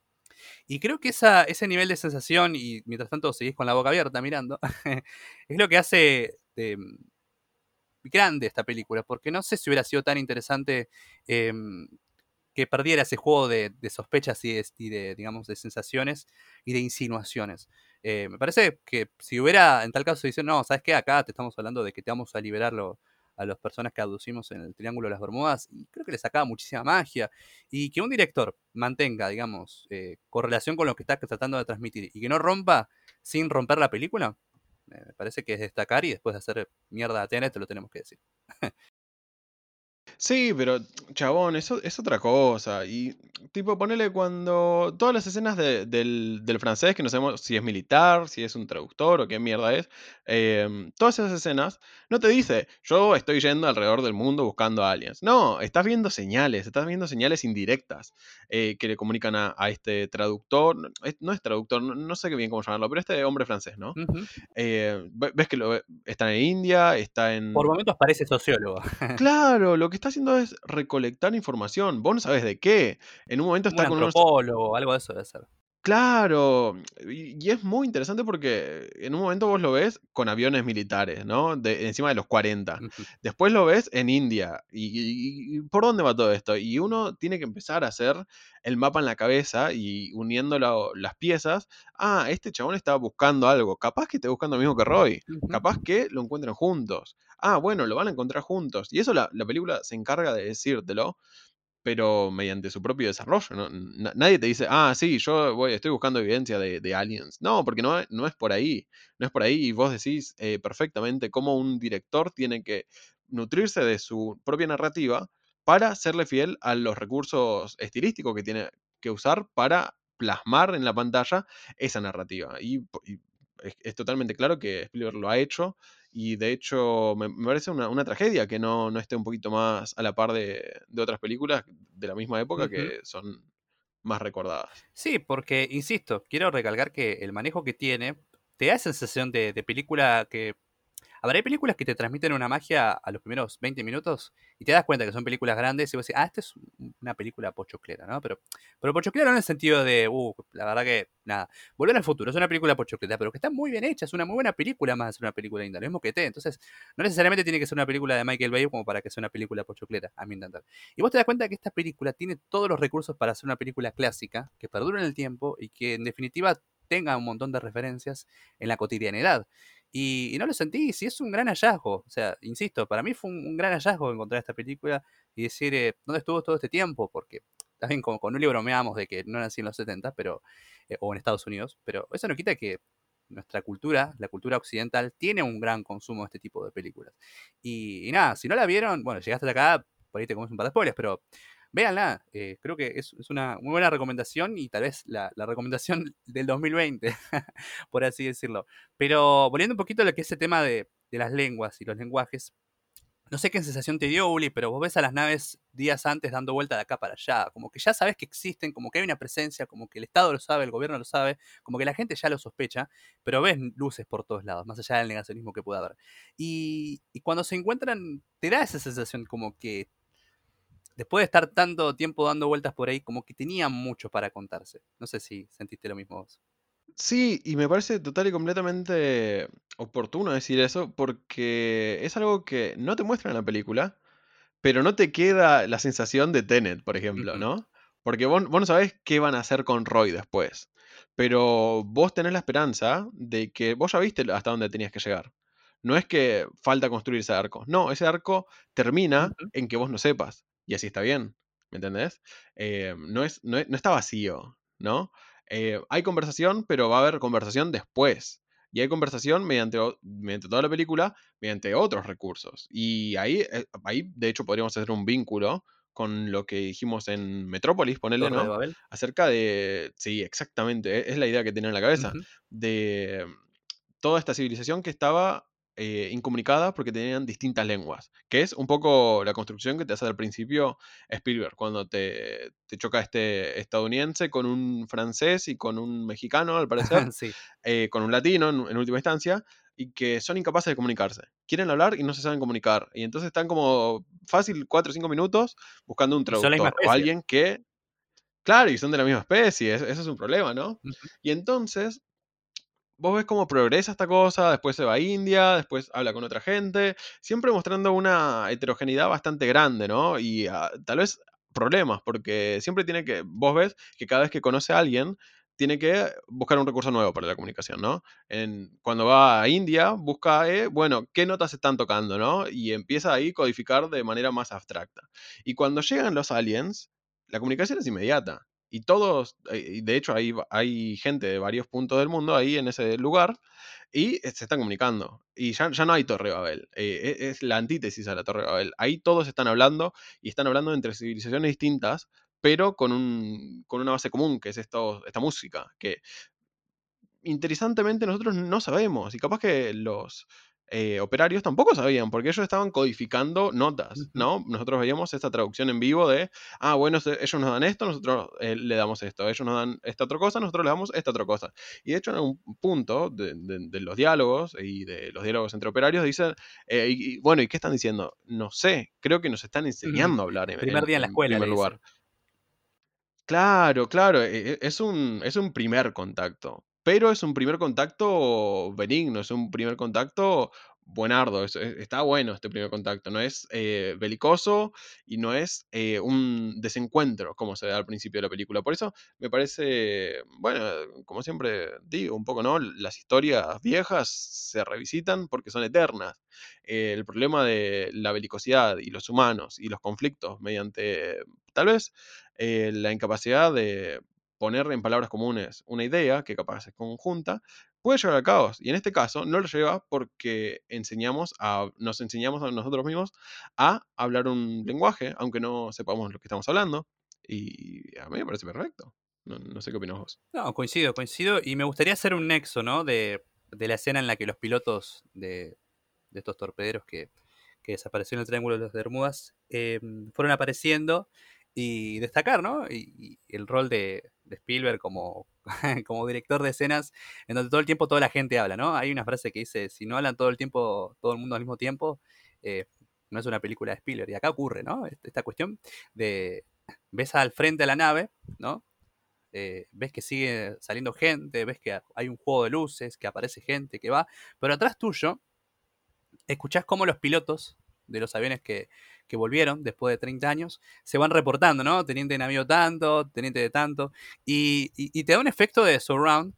y creo que ese nivel de sensación, y mientras tanto seguís con la boca abierta mirando, (laughs) es lo que hace em, grande esta película, porque no sé si hubiera sido tan interesante em, que perdiera ese juego de, sospechas y de, digamos, de sensaciones y de insinuaciones. Eh, me parece que si hubiera, en tal caso, dicen, no, ¿sabes qué? Acá te estamos hablando de que te vamos a liberarlo a las personas que aducimos en el Triángulo de las Bermudas, y creo que le sacaba muchísima magia. Y que un director mantenga, digamos, eh, correlación con lo que está tratando de transmitir y que no rompa sin romper la película, me parece que es destacar y después de hacer mierda a TNT te lo tenemos que decir.
Sí, pero chabón, eso es otra cosa. Y tipo, ponele cuando todas las escenas del, francés, que no sabemos si es militar, si es un traductor o qué mierda es, em, todas esas escenas, no te dice, yo estoy yendo alrededor del mundo buscando aliens. No, estás viendo señales, estás viendo señales indirectas eh, que le comunican a, este traductor. No es traductor, no, sé qué bien cómo llamarlo, pero este hombre francés, ¿no? Eh, ves que lo, está en India, está en...
Por momentos parece sociólogo. (laughs)
claro, lo que está haciendo es recolectar información. Vos no sabés de qué. En un momento está
con antropólogo, algo de eso debe ser.
Claro, y, es muy interesante porque en un momento vos lo ves con aviones militares, ¿no? De, encima de los 40. Después lo ves en India. Y, por dónde va todo esto? Y uno tiene que empezar a hacer el mapa en la cabeza y uniendo las piezas. Ah, este chabón estaba buscando algo. Capaz que esté buscando lo mismo que Roy. Capaz que lo encuentren juntos. Ah, bueno, lo van a encontrar juntos. Y eso la, la película se encarga de decírtelo pero mediante su propio desarrollo. nadie te dice, ah, sí, yo voy, estoy buscando evidencia de, aliens. No, porque no, no, es por ahí. No es por ahí y vos decís eh, perfectamente cómo un director tiene que nutrirse de su propia narrativa para serle fiel a los recursos estilísticos que tiene que usar para plasmar en la pantalla esa narrativa. Y, es, totalmente claro que Spielberg lo ha hecho y de hecho me, parece una, tragedia que no, esté un poquito más a la par de, otras películas de la misma época que son más recordadas.
Sí, porque, insisto, quiero recalcar que el manejo que tiene te da sensación de película que a hay películas que te transmiten una magia a los primeros 20 minutos y te das cuenta que son películas grandes y vos decís, ah, esta es una película pochoclera, ¿no? Pero, pero pochoclera no en el sentido de, uh, la verdad que, nada. Volver al futuro es una película pochoclera, pero que está muy bien hecha, es una muy buena película más una película linda, lo mismo que T. Entonces, no necesariamente tiene que ser una película de Michael Bay como para que sea una película pochoclera, a mi entender. Y vos te das cuenta que esta película tiene todos los recursos para ser una película clásica, que perdure en el tiempo y que en definitiva tenga un montón de referencias en la cotidianidad. Y, no lo sentí, sí es un gran hallazgo. O sea, insisto, para mí fue un, gran hallazgo encontrar esta película y decir, eh, ¿dónde estuvo todo este tiempo? Porque también con, con libro bromeamos de que no nací en los 70, pero, eh, o en Estados Unidos, pero eso no quita que nuestra cultura, la cultura occidental, tiene un gran consumo de este tipo de películas. Y, nada, si no la vieron, bueno, llegaste acá, por ahí te comes un par de spoilers, pero véanla, eh, creo que es, una muy buena recomendación y tal vez la, recomendación (laughs) del 2020, (laughs) por así decirlo. Pero volviendo un poquito a lo que es el tema de, de las lenguas y los lenguajes, no sé qué sensación te dio, Uli, pero vos ves a las naves días antes dando vuelta de acá para allá, como que ya sabes que existen, como que hay una presencia, como que el Estado lo sabe, el gobierno lo sabe, como que la gente ya lo sospecha, pero ves luces por todos lados, más allá del negacionismo que pueda haber. Y, y cuando se encuentran, te da esa sensación como que después de estar tanto tiempo dando vueltas por ahí, como que tenía mucho para contarse. No sé si sentiste lo mismo vos.
Sí, y me parece total y completamente oportuno decir eso, porque es algo que no te muestra en la película, pero no te queda la sensación de Tenet, por ejemplo, ¿no? Porque vos, no sabés qué van a hacer con Roy después. Pero vos tenés la esperanza de que vos ya viste hasta dónde tenías que llegar. No es que falta construir ese arco. No, ese arco termina en que vos no sepas. Y así está bien. ¿Me entendés? Eh, no, es, no, no está vacío, ¿no? Eh, hay conversación, pero va a haber conversación después. Y hay conversación mediante, mediante toda la película, mediante otros recursos. Y ahí, eh, ahí, de hecho, podríamos hacer un vínculo con lo que dijimos en Metrópolis, ponerle, ¿no? Acerca de. Sí, exactamente. E, es la idea que tenía en la cabeza. De toda esta civilización que estaba eh, incomunicada porque tenían distintas lenguas, que es un poco la construcción que te hace al principio Spielberg, cuando te, choca este estadounidense con un francés y con un mexicano, al parecer, (laughs) eh, con un latino en, última instancia, y que son incapaces de comunicarse. Quieren hablar y no se saben comunicar. Y entonces están como fácil 4 o 5 minutos buscando un traductor o alguien que... Claro, y son de la misma especie, eso es un problema, ¿no? Y entonces vos ves cómo progresa esta cosa, después se va a India, después habla con otra gente, siempre mostrando una heterogeneidad bastante grande, ¿no? Y ah, tal vez problemas, porque siempre tiene que, vos ves que cada vez que conoce a alguien, tiene que buscar un recurso nuevo para la comunicación, ¿no? En, cuando va a India, busca, eh, bueno, qué notas están tocando, ¿no? Y empieza ahí a codificar de manera más abstracta. Y cuando llegan los aliens, la comunicación es inmediata. Y todos, eh, de hecho hay, hay gente de varios puntos del mundo ahí en ese lugar y eh, se están comunicando. Y ya, ya no hay Torre Babel, eh, e, es la antítesis a la Torre Babel. Ahí todos están hablando y están hablando entre civilizaciones distintas, pero con, un, con una base común, que es esta música, que interesantemente nosotros no sabemos. Y capaz que los, eh, operarios tampoco sabían, porque ellos estaban codificando notas, ¿no? Nosotros veíamos esta traducción en vivo de, ah, bueno, ellos nos dan esto, nosotros eh, le damos esto, ellos nos dan esta otra cosa, nosotros le damos esta otra cosa. Y de hecho, en un punto de, los diálogos y de los diálogos entre operarios, dicen, eh, y, bueno, ¿y qué están diciendo? No sé, creo que nos están enseñando a hablar en,
primer día en la escuela,
primer lugar. Claro, claro, e, e, es un, es un primer contacto pero es un primer contacto benigno, es un primer contacto buenardo, está bueno este primer contacto, no es eh, belicoso y no es eh, un desencuentro como se da al principio de la película. Por eso me parece, bueno, como siempre digo, un poco, ¿no? Las historias viejas se revisitan porque son eternas. el problema de la belicosidad y los humanos y los conflictos mediante tal vez eh, la incapacidad de poner en palabras comunes una idea que capaz es conjunta, puede llevar al caos. Y en este caso no lo lleva porque enseñamos a, nos enseñamos a nosotros mismos a hablar un lenguaje, aunque no sepamos lo que estamos hablando. Y a mí me parece perfecto. No, sé qué opinas vos.
No, coincido, coincido. Y me gustaría hacer un nexo, ¿no? De, la escena en la que los pilotos de, estos torpederos que, que desaparecieron en el Triángulo de las Bermudas em, fueron apareciendo y destacar, ¿no? Y, el rol de, Spielberg como, (laughs) como director de escenas, en donde todo el tiempo toda la gente habla, ¿no? Hay una frase que dice, si no hablan todo el tiempo, todo el mundo al mismo tiempo, eh, no es una película de Spielberg. Y acá ocurre, ¿no? Esta cuestión de, ves al frente de la nave, ¿no? Eh, ves que sigue saliendo gente, ves que hay un juego de luces, que aparece gente, que va, pero atrás tuyo, escuchás cómo los pilotos de los aviones que, que volvieron después de 30 años, se van reportando, ¿no? Teniente de navío tanto, teniente de tanto, y, te da un efecto de surround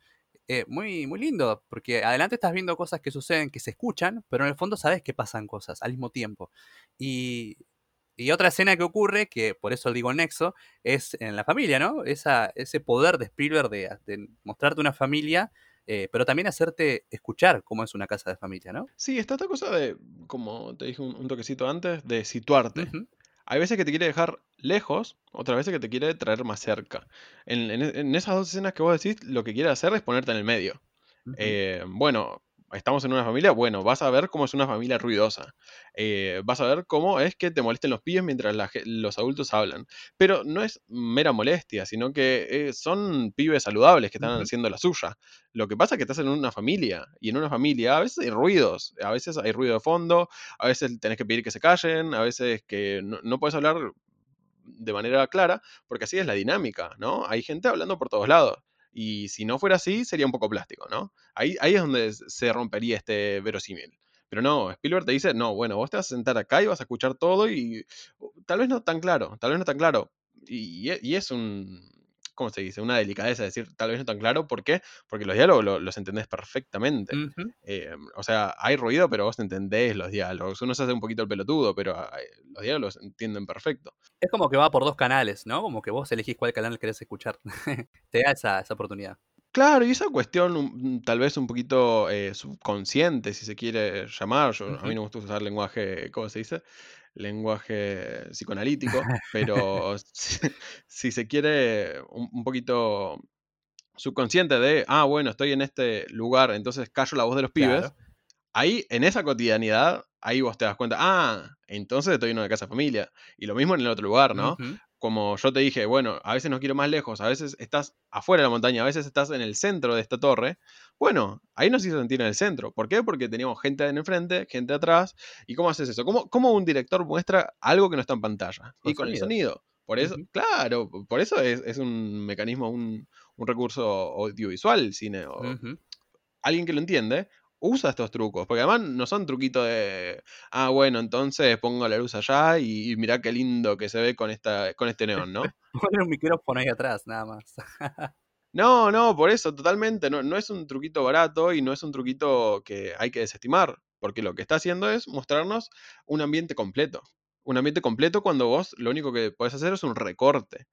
eh, muy, muy lindo, porque adelante estás viendo cosas que suceden, que se escuchan, pero en el fondo sabes que pasan cosas al mismo tiempo. Y, otra escena que ocurre, que por eso digo nexo, es en la familia, ¿no? Esa, ese poder de Spielberg de, de mostrarte una familia eh, pero también hacerte escuchar cómo es una casa de familia, ¿no?
Sí, está esta cosa de, como te dije un, toquecito antes, de situarte. Hay veces que te quiere dejar lejos, otras veces que te quiere traer más cerca. En, en- en esas dos escenas que vos decís, lo que quiere hacer es ponerte en el medio. Eh, bueno, estamos en una familia, bueno, vas a ver cómo es una familia ruidosa. Eh, vas a ver cómo es que te molesten los pibes mientras la los adultos hablan. Pero no es mera molestia, sino que eh, son pibes saludables que están haciendo la suya. Lo que pasa es que estás en una familia, y en una familia a veces hay ruidos, a veces hay ruido de fondo, a veces tenés que pedir que se callen, a veces que no, no puedes hablar de manera clara, porque así es la dinámica, ¿no? Hay gente hablando por todos lados. Y si no fuera así, sería un poco plástico, ¿no? Ahí, ahí es donde se rompería este verosímil. Pero no, Spielberg te dice, no, bueno, vos te vas a sentar acá y vas a escuchar todo y uh, tal vez no tan claro, tal vez no tan claro. Y, y es un, ¿cómo se dice? Una delicadeza decir tal vez no tan claro. ¿Por qué? Porque los diálogos lo- los entendés perfectamente. Eh, o sea, hay ruido, pero vos entendés los diálogos. Uno se hace un poquito el pelotudo, pero ah, los diálogos entienden perfecto.
Es como que va por dos canales, ¿no? Como que vos elegís cuál canal querés escuchar. (laughs) Te da esa, esa oportunidad.
Claro, y esa cuestión un- tal vez un poquito eh, subconsciente, si se quiere llamar, yo, a mí no me gusta usar lenguaje, ¿cómo se dice? Lenguaje psicoanalítico, (laughs) pero si, si se quiere un, un poquito subconsciente de, ah, bueno, estoy en este lugar, entonces callo la voz de los pibes,
Claro.
ahí en esa cotidianidad, ahí vos te das cuenta, ah, entonces estoy en una casa familia. Y lo mismo en el otro lugar, ¿no? Como yo te dije, bueno, a veces no quiero más lejos, a veces estás afuera de la montaña, a veces estás en el centro de esta torre. Bueno, ahí nos hizo sentir en el centro. ¿Por qué? Porque teníamos gente en el frente, gente atrás. ¿Y cómo haces eso? ¿Cómo, cómo un director muestra algo que no está en pantalla?
Con
y con el
sonido.
Por eso, claro, por eso es, es un mecanismo, un, un recurso audiovisual, cine. o- alguien que lo entiende usa estos trucos, porque además no son truquitos de, ah, bueno, entonces pongo la luz allá y, y mirá qué lindo que se ve con, esta, con este neón, ¿no? (laughs)
Poner un micrófono ahí atrás, nada más. (laughs)
No, no, por eso, totalmente, no, no es un truquito barato y no es un truquito que hay que desestimar, porque lo que está haciendo es mostrarnos un ambiente completo. Un ambiente completo cuando vos lo único que podés hacer es un recorte.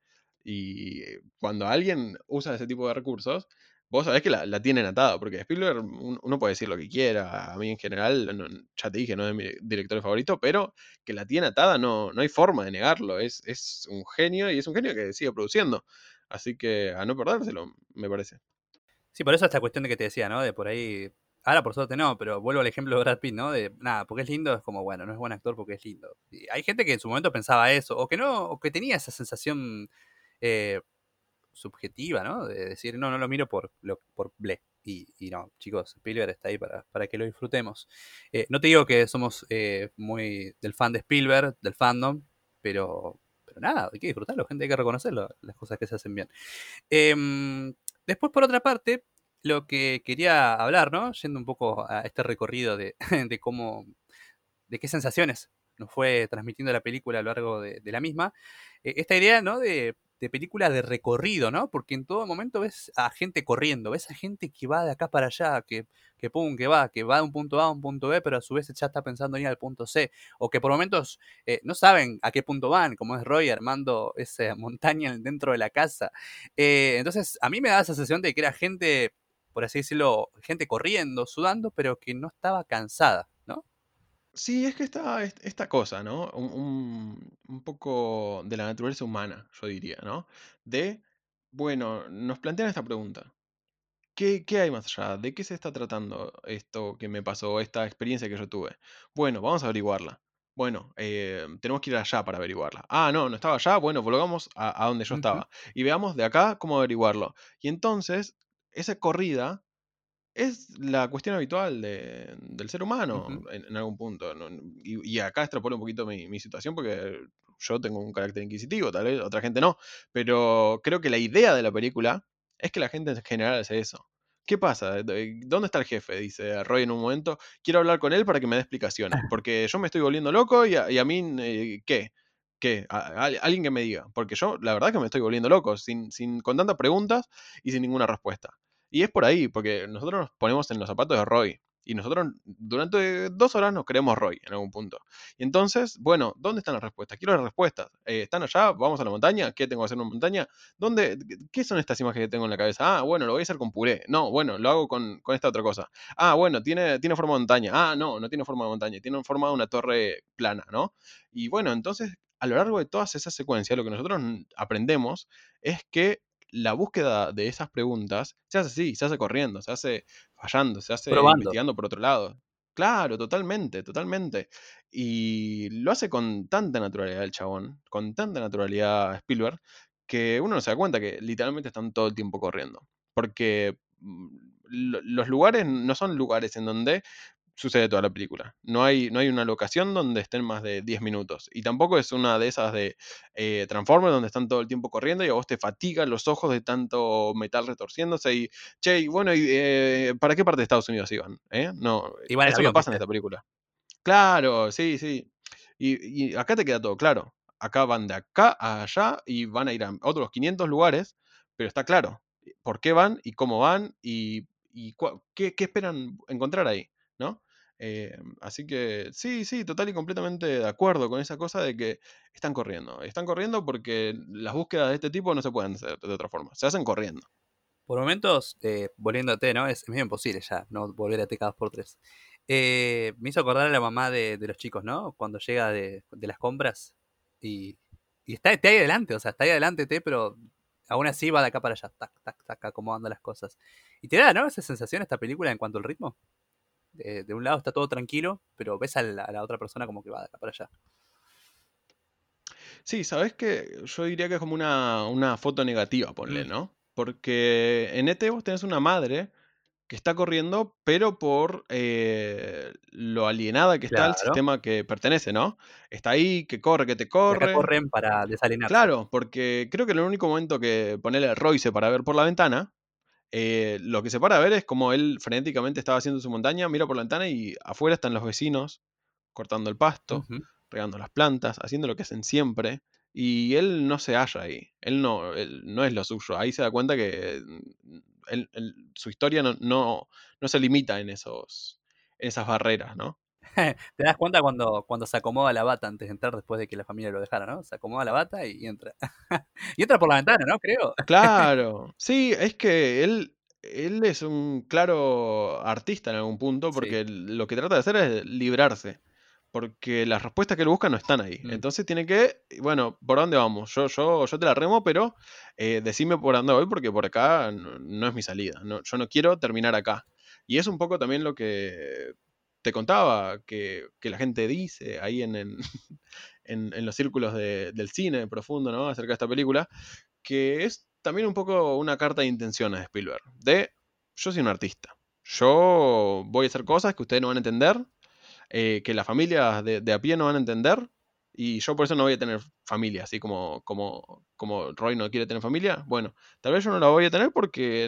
Y cuando alguien usa ese tipo de recursos, vos sabés que la, la tienen atada, porque Spielberg un- uno puede decir lo que quiera, a mí en general, ya te dije, no es mi director favorito, pero que la tiene atada no, no hay forma de negarlo, es, es un genio y es un genio que sigue produciendo. Así que a no perdérselo, me parece.
Sí, por eso esta cuestión de que te decía, ¿no? De por ahí. Ahora por suerte no, pero vuelvo al ejemplo de Brad Pitt, ¿no? De nada, porque es lindo, es como, bueno, no es buen actor porque es lindo. Hay gente que en su momento pensaba eso, o que no, o que tenía esa sensación eh, subjetiva, ¿no? De decir, no, no lo miro por, lo, por ble. Y, y no, chicos, Spielberg está ahí para, para que lo disfrutemos. Eh, no te digo que somos eh, muy del fan de Spielberg, del fandom, pero, pero nada, hay que disfrutarlo, gente, hay que reconocerlo, las cosas que se hacen bien. Em, después, por otra parte, lo que quería hablar, ¿no? Yendo un poco a este recorrido de, (laughs) de cómo, de qué sensaciones nos fue transmitiendo la película a lo largo de, la misma, eh, esta idea, ¿no? De, de película de recorrido, ¿no? Porque en todo momento ves a gente corriendo, ves a gente que va de acá para allá, que, que pum, que va, que va de un punto A a un punto B, pero a su vez ya está pensando en ir al punto C, o que por momentos eh, no saben a qué punto van, como es Roy armando esa (laughs) montaña dentro de la casa. Eh, entonces, a mí me da esa sensación de que era gente, por así decirlo, gente corriendo, sudando, pero que no estaba cansada.
Sí, es que está est- esta cosa, ¿no? Un, un- un poco de la naturaleza humana, yo diría, ¿no? De, bueno, nos plantean esta pregunta. ¿Qué, qué hay más allá? ¿De qué se está tratando esto que me pasó, esta experiencia que yo tuve? Bueno, vamos a averiguarla. Bueno, eh, tenemos que ir allá para averiguarla. Ah, no, no estaba allá. Bueno, volvamos a, a donde yo
Ujú,
estaba. Y veamos de acá cómo averiguarlo. Y entonces, esa corrida es la cuestión habitual de- del ser humano en, en algún punto. ¿no? Y, y acá extrapolo un poquito mi, mi situación porque yo tengo un carácter inquisitivo, tal vez otra gente no. Pero creo que la idea de la película es que la gente en general hace eso. ¿Qué pasa? De- ¿Dónde está el jefe? Dice Roy en un momento. Quiero hablar con él para que me dé explicaciones. (laughs) Porque yo me estoy volviendo loco y a, y a mí, eh, ¿qué? ¿Qué? A- a- alguien que me diga. Porque yo, la verdad, que me estoy volviendo loco, sin, sin, con tantas preguntas y sin ninguna respuesta. Y es por ahí, porque nosotros nos ponemos en los zapatos de Roy. Y nosotros durante dos horas nos creemos Roy en algún punto. Y entonces, bueno, ¿dónde están las respuestas? Quiero las respuestas. Eh, ¿Están allá? ¿Vamos a la montaña? ¿Qué tengo que hacer en una montaña? ¿Dónde, ¿Qué son estas imágenes que tengo en la cabeza? Ah, bueno, lo voy a hacer con puré. No, bueno, lo hago con, con esta otra cosa. Ah, bueno, tiene, tiene forma de montaña. Ah, no, no tiene forma de montaña. Tiene forma de una torre plana, ¿no? Y bueno, entonces, a lo largo de todas esas secuencias, lo que nosotros aprendemos es que la búsqueda de esas preguntas se hace así, se hace corriendo, se hace fallando, se hace investigando por otro lado. Claro, totalmente, totalmente. Y lo hace con tanta naturalidad el chabón, con tanta naturalidad Spielberg, que uno no se da cuenta que literalmente están todo el tiempo corriendo. Porque mm, los lugares no son lugares en donde sucede toda la película. No hay, no hay una locación donde estén más de 10 minutos. Y tampoco es una de esas de eh, Transformers donde están todo el tiempo corriendo y a vos te fatigan los ojos de tanto metal retorciéndose. Y, che, bueno, y, eh, ¿para qué parte de Estados Unidos iban? ¿Eh? No, eso no pasa en esta película. Claro, sí, sí. Y, acá te queda todo claro. Acá van de acá a allá y van a ir a otros 500 lugares, pero está claro por qué van y cómo van y, qué, qué esperan encontrar ahí, ¿no? Eh, así que sí, sí, total y completamente de acuerdo con esa cosa de que están corriendo. Están corriendo porque las búsquedas de este tipo no se pueden hacer de otra forma. Se hacen corriendo.
Por momentos, eh, volviendo a ¿no? Es, medio imposible ya no volver a T cada por tres. Eh, me hizo acordar a la mamá de, los chicos, ¿no? Cuando llega de, las compras y, está, ahí adelante, o sea, está ahí adelante pero aún así va de acá para allá, tac, tac, tac, acomodando las cosas. Y te da. Esa sensación esta película en cuanto al ritmo de, un lado está todo tranquilo, pero ves a la, otra persona como que va para allá.
Sí, sabes que yo diría que es como una, foto negativa, ponle, mm. ¿no? Porque en ET vos tenés una madre que está corriendo, pero por eh, lo alienada que está el sistema que pertenece, ¿no? Está ahí, que corre, que te corre.
corren para desalinear.
Claro, porque creo que el único momento que ponerle Royce para ver por la ventana eh, lo que se para a ver es como él frenéticamente estaba haciendo su montaña, mira por la ventana y afuera están los vecinos cortando el pasto, regando las plantas, haciendo lo que hacen siempre. Y él no se halla ahí. Él no, no es lo suyo. Ahí se da cuenta que mm, su historia no, no, no, se limita en, esos, en esas barreras, ¿no? (laughs)
Te das cuenta cuando, cuando se acomoda la bata antes de entrar después de que la familia lo dejara, ¿no? Se acomoda la bata y, entra. (laughs) y entra por la ventana, ¿no? Creo.
Claro. (laughs) Sí, es que él, él es un claro artista en algún punto porque lo que trata de hacer es librarse. Porque las respuestas que él busca no están ahí. Mm. Entonces tiene que, bueno, ¿por dónde vamos? Yo, yo, yo te la remo, pero eh, decime por dónde voy porque por acá no, es mi salida. No, yo no quiero terminar acá. Y es un poco también lo que te contaba que, la gente dice ahí en, en, (laughs) los círculos del cine profundo, ¿no? Acerca de esta película, que es también un poco una carta de intenciones de Spielberg. De, yo soy un artista. Yo voy a hacer cosas que ustedes no van a entender, eh, que las familias de, a pie no van a entender, y yo por eso no voy a tener familia, así como, como, como Roy no quiere tener familia. Bueno, tal vez yo no la voy a tener porque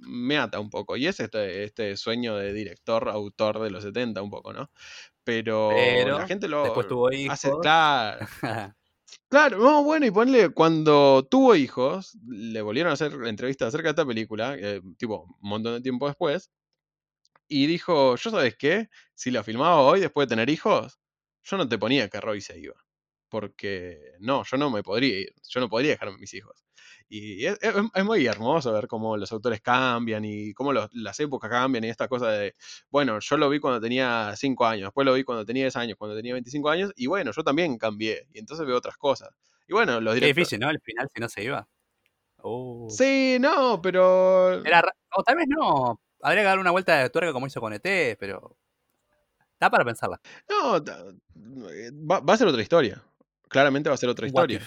me ata un poco. Y es este, este sueño de director, autor de los 70 un poco, ¿no? Pero, la gente lo
después tuvo hijos.
hace. Claro. (laughs) Claro, no, bueno, y ponle, cuando tuvo hijos, le volvieron a hacer entrevistas acerca de esta película, eh, tipo, un montón de tiempo después, y dijo, yo sabes qué, si la filmaba hoy después de tener hijos, yo no te ponía que Roy se iba porque no, yo no me podría ir, yo no podría dejar a mis hijos. Y es, muy hermoso ver cómo los autores cambian y cómo las épocas cambian y esta cosa de, bueno, yo lo vi cuando tenía 5 años, después lo vi cuando tenía 10 años, cuando tenía 25 años, y bueno, yo también cambié, y entonces veo otras cosas. Y bueno, los directores...
Es difícil, ¿no? Al final, si no se iba.
Oh. Sí, no, pero...
O tal vez no, habría que dar una vuelta de tuerca como hizo con ET, pero... Da para pensarla.
No, va a ser otra historia claramente va a ser otra historia.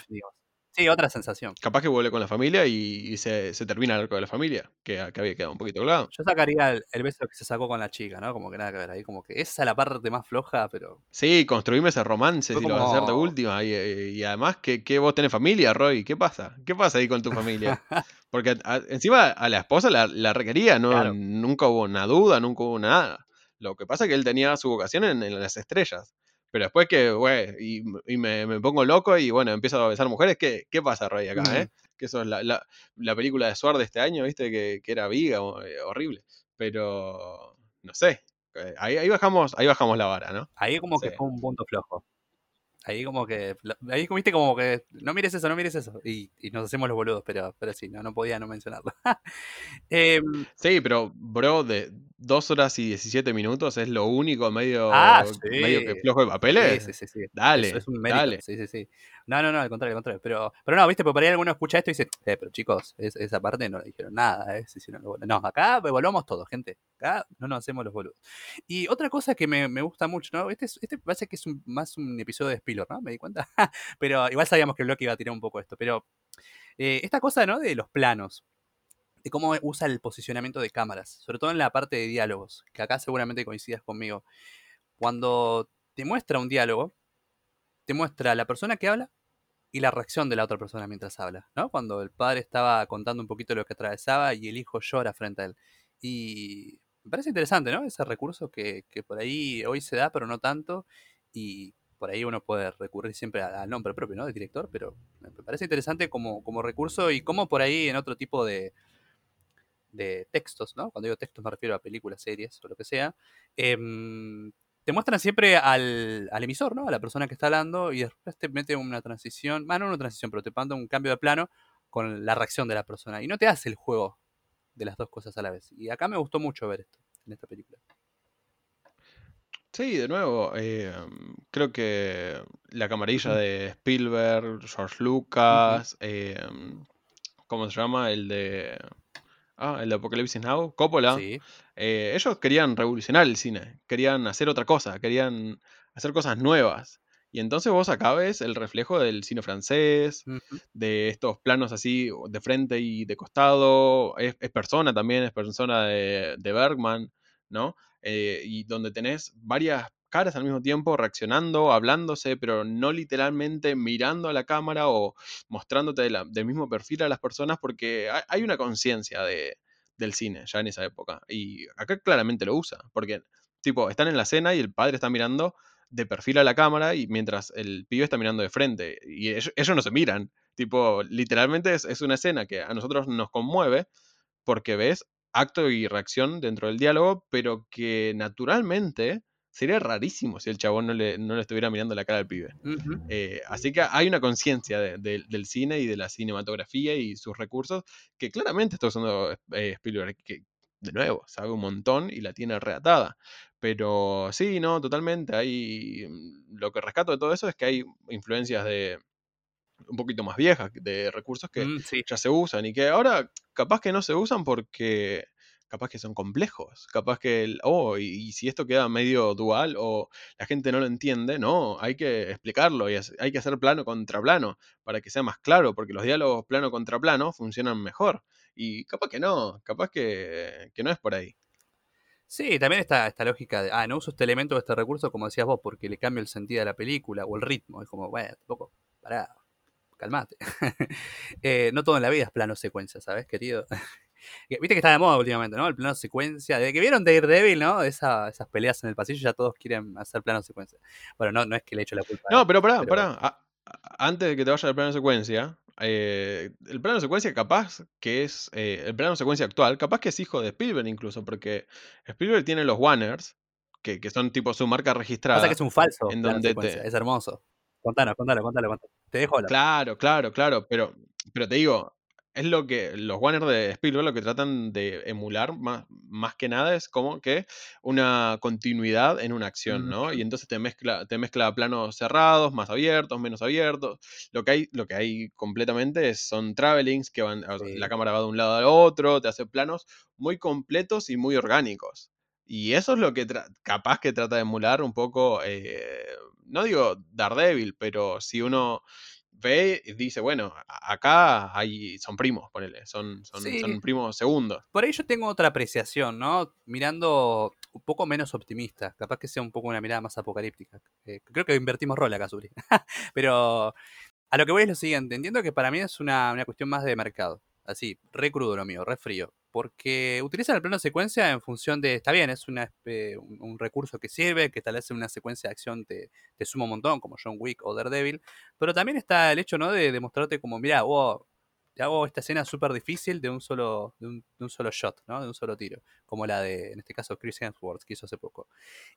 sí, otra sensación.
Capaz que vuelve con la familia y, se, termina el arco de la familia, que, había quedado un poquito claro.
Yo sacaría el, beso que se sacó con la chica, ¿no? Como que nada que ver ahí, como que esa es la parte más floja, pero.
Sí, construirme ese romance si lo vas a hacer de última. Y, además, que, vos tenés familia, Roy. ¿Qué pasa? ¿Qué pasa ahí con tu familia? (laughs) Porque encima a la esposa la, requería, ¿no? Nunca hubo una duda, nunca hubo nada. Lo que pasa es que él tenía su vocación en las estrellas. Pero después que, güey, y, me, pongo loco y bueno, empiezo a besar mujeres, ¿qué, qué pasa, Roy, acá, eh? Que eso es la, la, película de Suar de este año, ¿viste? Que, que era viga, eh, horrible. Pero, no sé. Eh, Ahí, ahí, bajamos, ahí bajamos la vara, ¿no?
Ahí como que fue un punto flojo. Ahí como que, ahí como viste como que, no mires eso, no mires eso. Y, y nos hacemos los boludos, pero, pero sí, no, no podía no mencionarlo. (laughs) Em,
Sí, pero, bro, de 2 horas y 17 minutos es lo único medio,
Ah,
medio que flojo de papeles.
sí, sí, sí.
Dale,
es un mérito.
dale.
Sí, sí, sí. No, no, no, al contrario, al contrario. Pero, pero no, viste, porque por ahí alguno escucha esto y dice, eh, pero chicos, es- esa parte no le dijeron nada, eh. No, acá evaluamos todo, gente. Acá no nos hacemos los boludos. Y otra cosa que me, gusta mucho, ¿no? Este, es- este parece que es más un episodio de Spiller, ¿no? Me di cuenta. (laughs) pero igual sabíamos que el bloque iba a tirar un poco esto. Pero eh, esta cosa, ¿no? De los planos. De cómo usa el posicionamiento de cámaras. Sobre todo en la parte de diálogos. Que acá seguramente coincidas conmigo. Cuando te muestra un diálogo, te muestra la persona que habla y la reacción de la otra persona mientras habla, ¿no? Cuando el padre estaba contando un poquito lo que atravesaba y el hijo llora frente a él. Y me parece interesante, ¿no? Ese recurso que, que por ahí hoy se da, pero no tanto. Y por ahí uno puede recurrir siempre al nombre propio, ¿no? Del director, pero me parece interesante como, como recurso y como por ahí en otro tipo de, de textos, ¿no? Cuando digo textos me refiero a películas, series o lo que sea. em, te muestran siempre al, al emisor, ¿no? A la persona que está hablando y después te mete una transición, bueno, no una transición, pero te manda un cambio de plano con la reacción de la persona. Y no te hace el juego de las dos cosas a la vez. Y acá me gustó mucho ver esto en esta película.
Sí, de nuevo, eh, creo que la camarilla de Spielberg, George Lucas, eh, ¿cómo se llama? El de... Ah, el de Apocalipsis Now, Coppola.
Sí.
eh, ellos querían revolucionar el cine, querían hacer otra cosa, querían hacer cosas nuevas. Y entonces vos acá ves el reflejo del cine francés, de estos planos así de frente y de costado. Es, es persona también, es persona de, de Bergman, ¿no? Eh, y donde tenés varias caras al mismo tiempo reaccionando, hablándose, pero no literalmente mirando a la cámara o mostrándote del mismo perfil a las personas, porque hay, una conciencia de, del cine ya en esa época. Y acá claramente lo usa, porque tipo, están en la cena y el padre está mirando de perfil a la cámara y mientras el pibe está mirando de frente. Y ellos, no se miran. Tipo, literalmente es una escena que a nosotros nos conmueve porque ves acto y reacción dentro del diálogo, pero que naturalmente sería rarísimo si el chabón no le, no le estuviera mirando la cara al pibe. Eh, así que hay una conciencia de- de- del cine y de la cinematografía y sus recursos que claramente está usando eh, Spielberg, que de nuevo sabe un montón y la tiene reatada. Pero sí, no, totalmente. Hay, mm, lo que rescato de todo eso es que hay influencias de un poquito más viejas, de recursos que
Mm, sí.
ya se usan y que ahora capaz que no se usan porque capaz que son complejos, capaz que, el, oh, y, si esto queda medio dual o la gente no lo entiende, no, hay que explicarlo y hay que hacer plano contra plano para que sea más claro, porque los diálogos plano contra plano funcionan mejor. Y capaz que no, capaz que, que no es por ahí.
Sí, también está esta lógica de, ah, no uso este elemento o este recurso, como decías vos, porque le cambio el sentido a la película o el ritmo. Es como, bueno, tampoco, pará, calmate. (laughs) Eh, no todo en la vida es plano secuencia, ¿sabes, querido? (laughs) Que- Viste que está de moda últimamente, ¿no? El plano secuencia. Desde que vieron Daredevil, ¿no? Esa- esas peleas en el pasillo, ya todos quieren hacer plano secuencia. Bueno, no, no es que le echo la culpa.
No, pero pará,
pero-
pará. a- a- antes de que te vaya al plano de secuencia, eh, el plano de secuencia capaz que es, eh, el plano de secuencia actual, capaz que es hijo de Spielberg incluso, porque Spielberg tiene los Wanners, que, que son tipo su marca registrada.
Pasa que es un falso
en
plano
donde
secuencia.
te-
Es hermoso. Contanos, contalo, contalo, contalo. Te dejo hablar.
Claro, claro, claro, pero, pero te digo, es lo que los Warner de Spielberg lo que tratan de emular más, más que nada es como que una continuidad en una acción, ¿no? Y entonces te mezcla, te mezcla planos cerrados, más abiertos, menos abiertos. Lo que hay, lo que hay completamente es- son travelings que van,
Sí.
la cámara va de un lado al otro, te hace planos muy completos y muy orgánicos. Y eso es lo que capaz que trata de emular un poco, eh, no digo Daredevil, pero si uno ve y dice, bueno, acá hay, son primos, ponele, son, son,
Sí.
son primos segundos.
Por ahí yo tengo otra apreciación, ¿no? Mirando un poco menos optimista, capaz que sea un poco una mirada más apocalíptica. Eh, creo que invertimos rol acá, Suri. (laughs) Pero a lo que voy es lo siguiente, entiendo que para mí es una, una cuestión más de mercado. Así, re crudo lo mío, re frío. Porque utilizan el plano secuencia en función de, está bien, es una, espe- un, recurso que sirve, que en una secuencia de acción te, te suma un montón, como John Wick o Daredevil. Pero también está el hecho, ¿no? De demostrarte como, mira, wow, te hago esta escena súper difícil de un solo de un, solo shot, ¿no? De un solo tiro, como la de, en este caso, Chris Hemsworth, que hizo hace poco.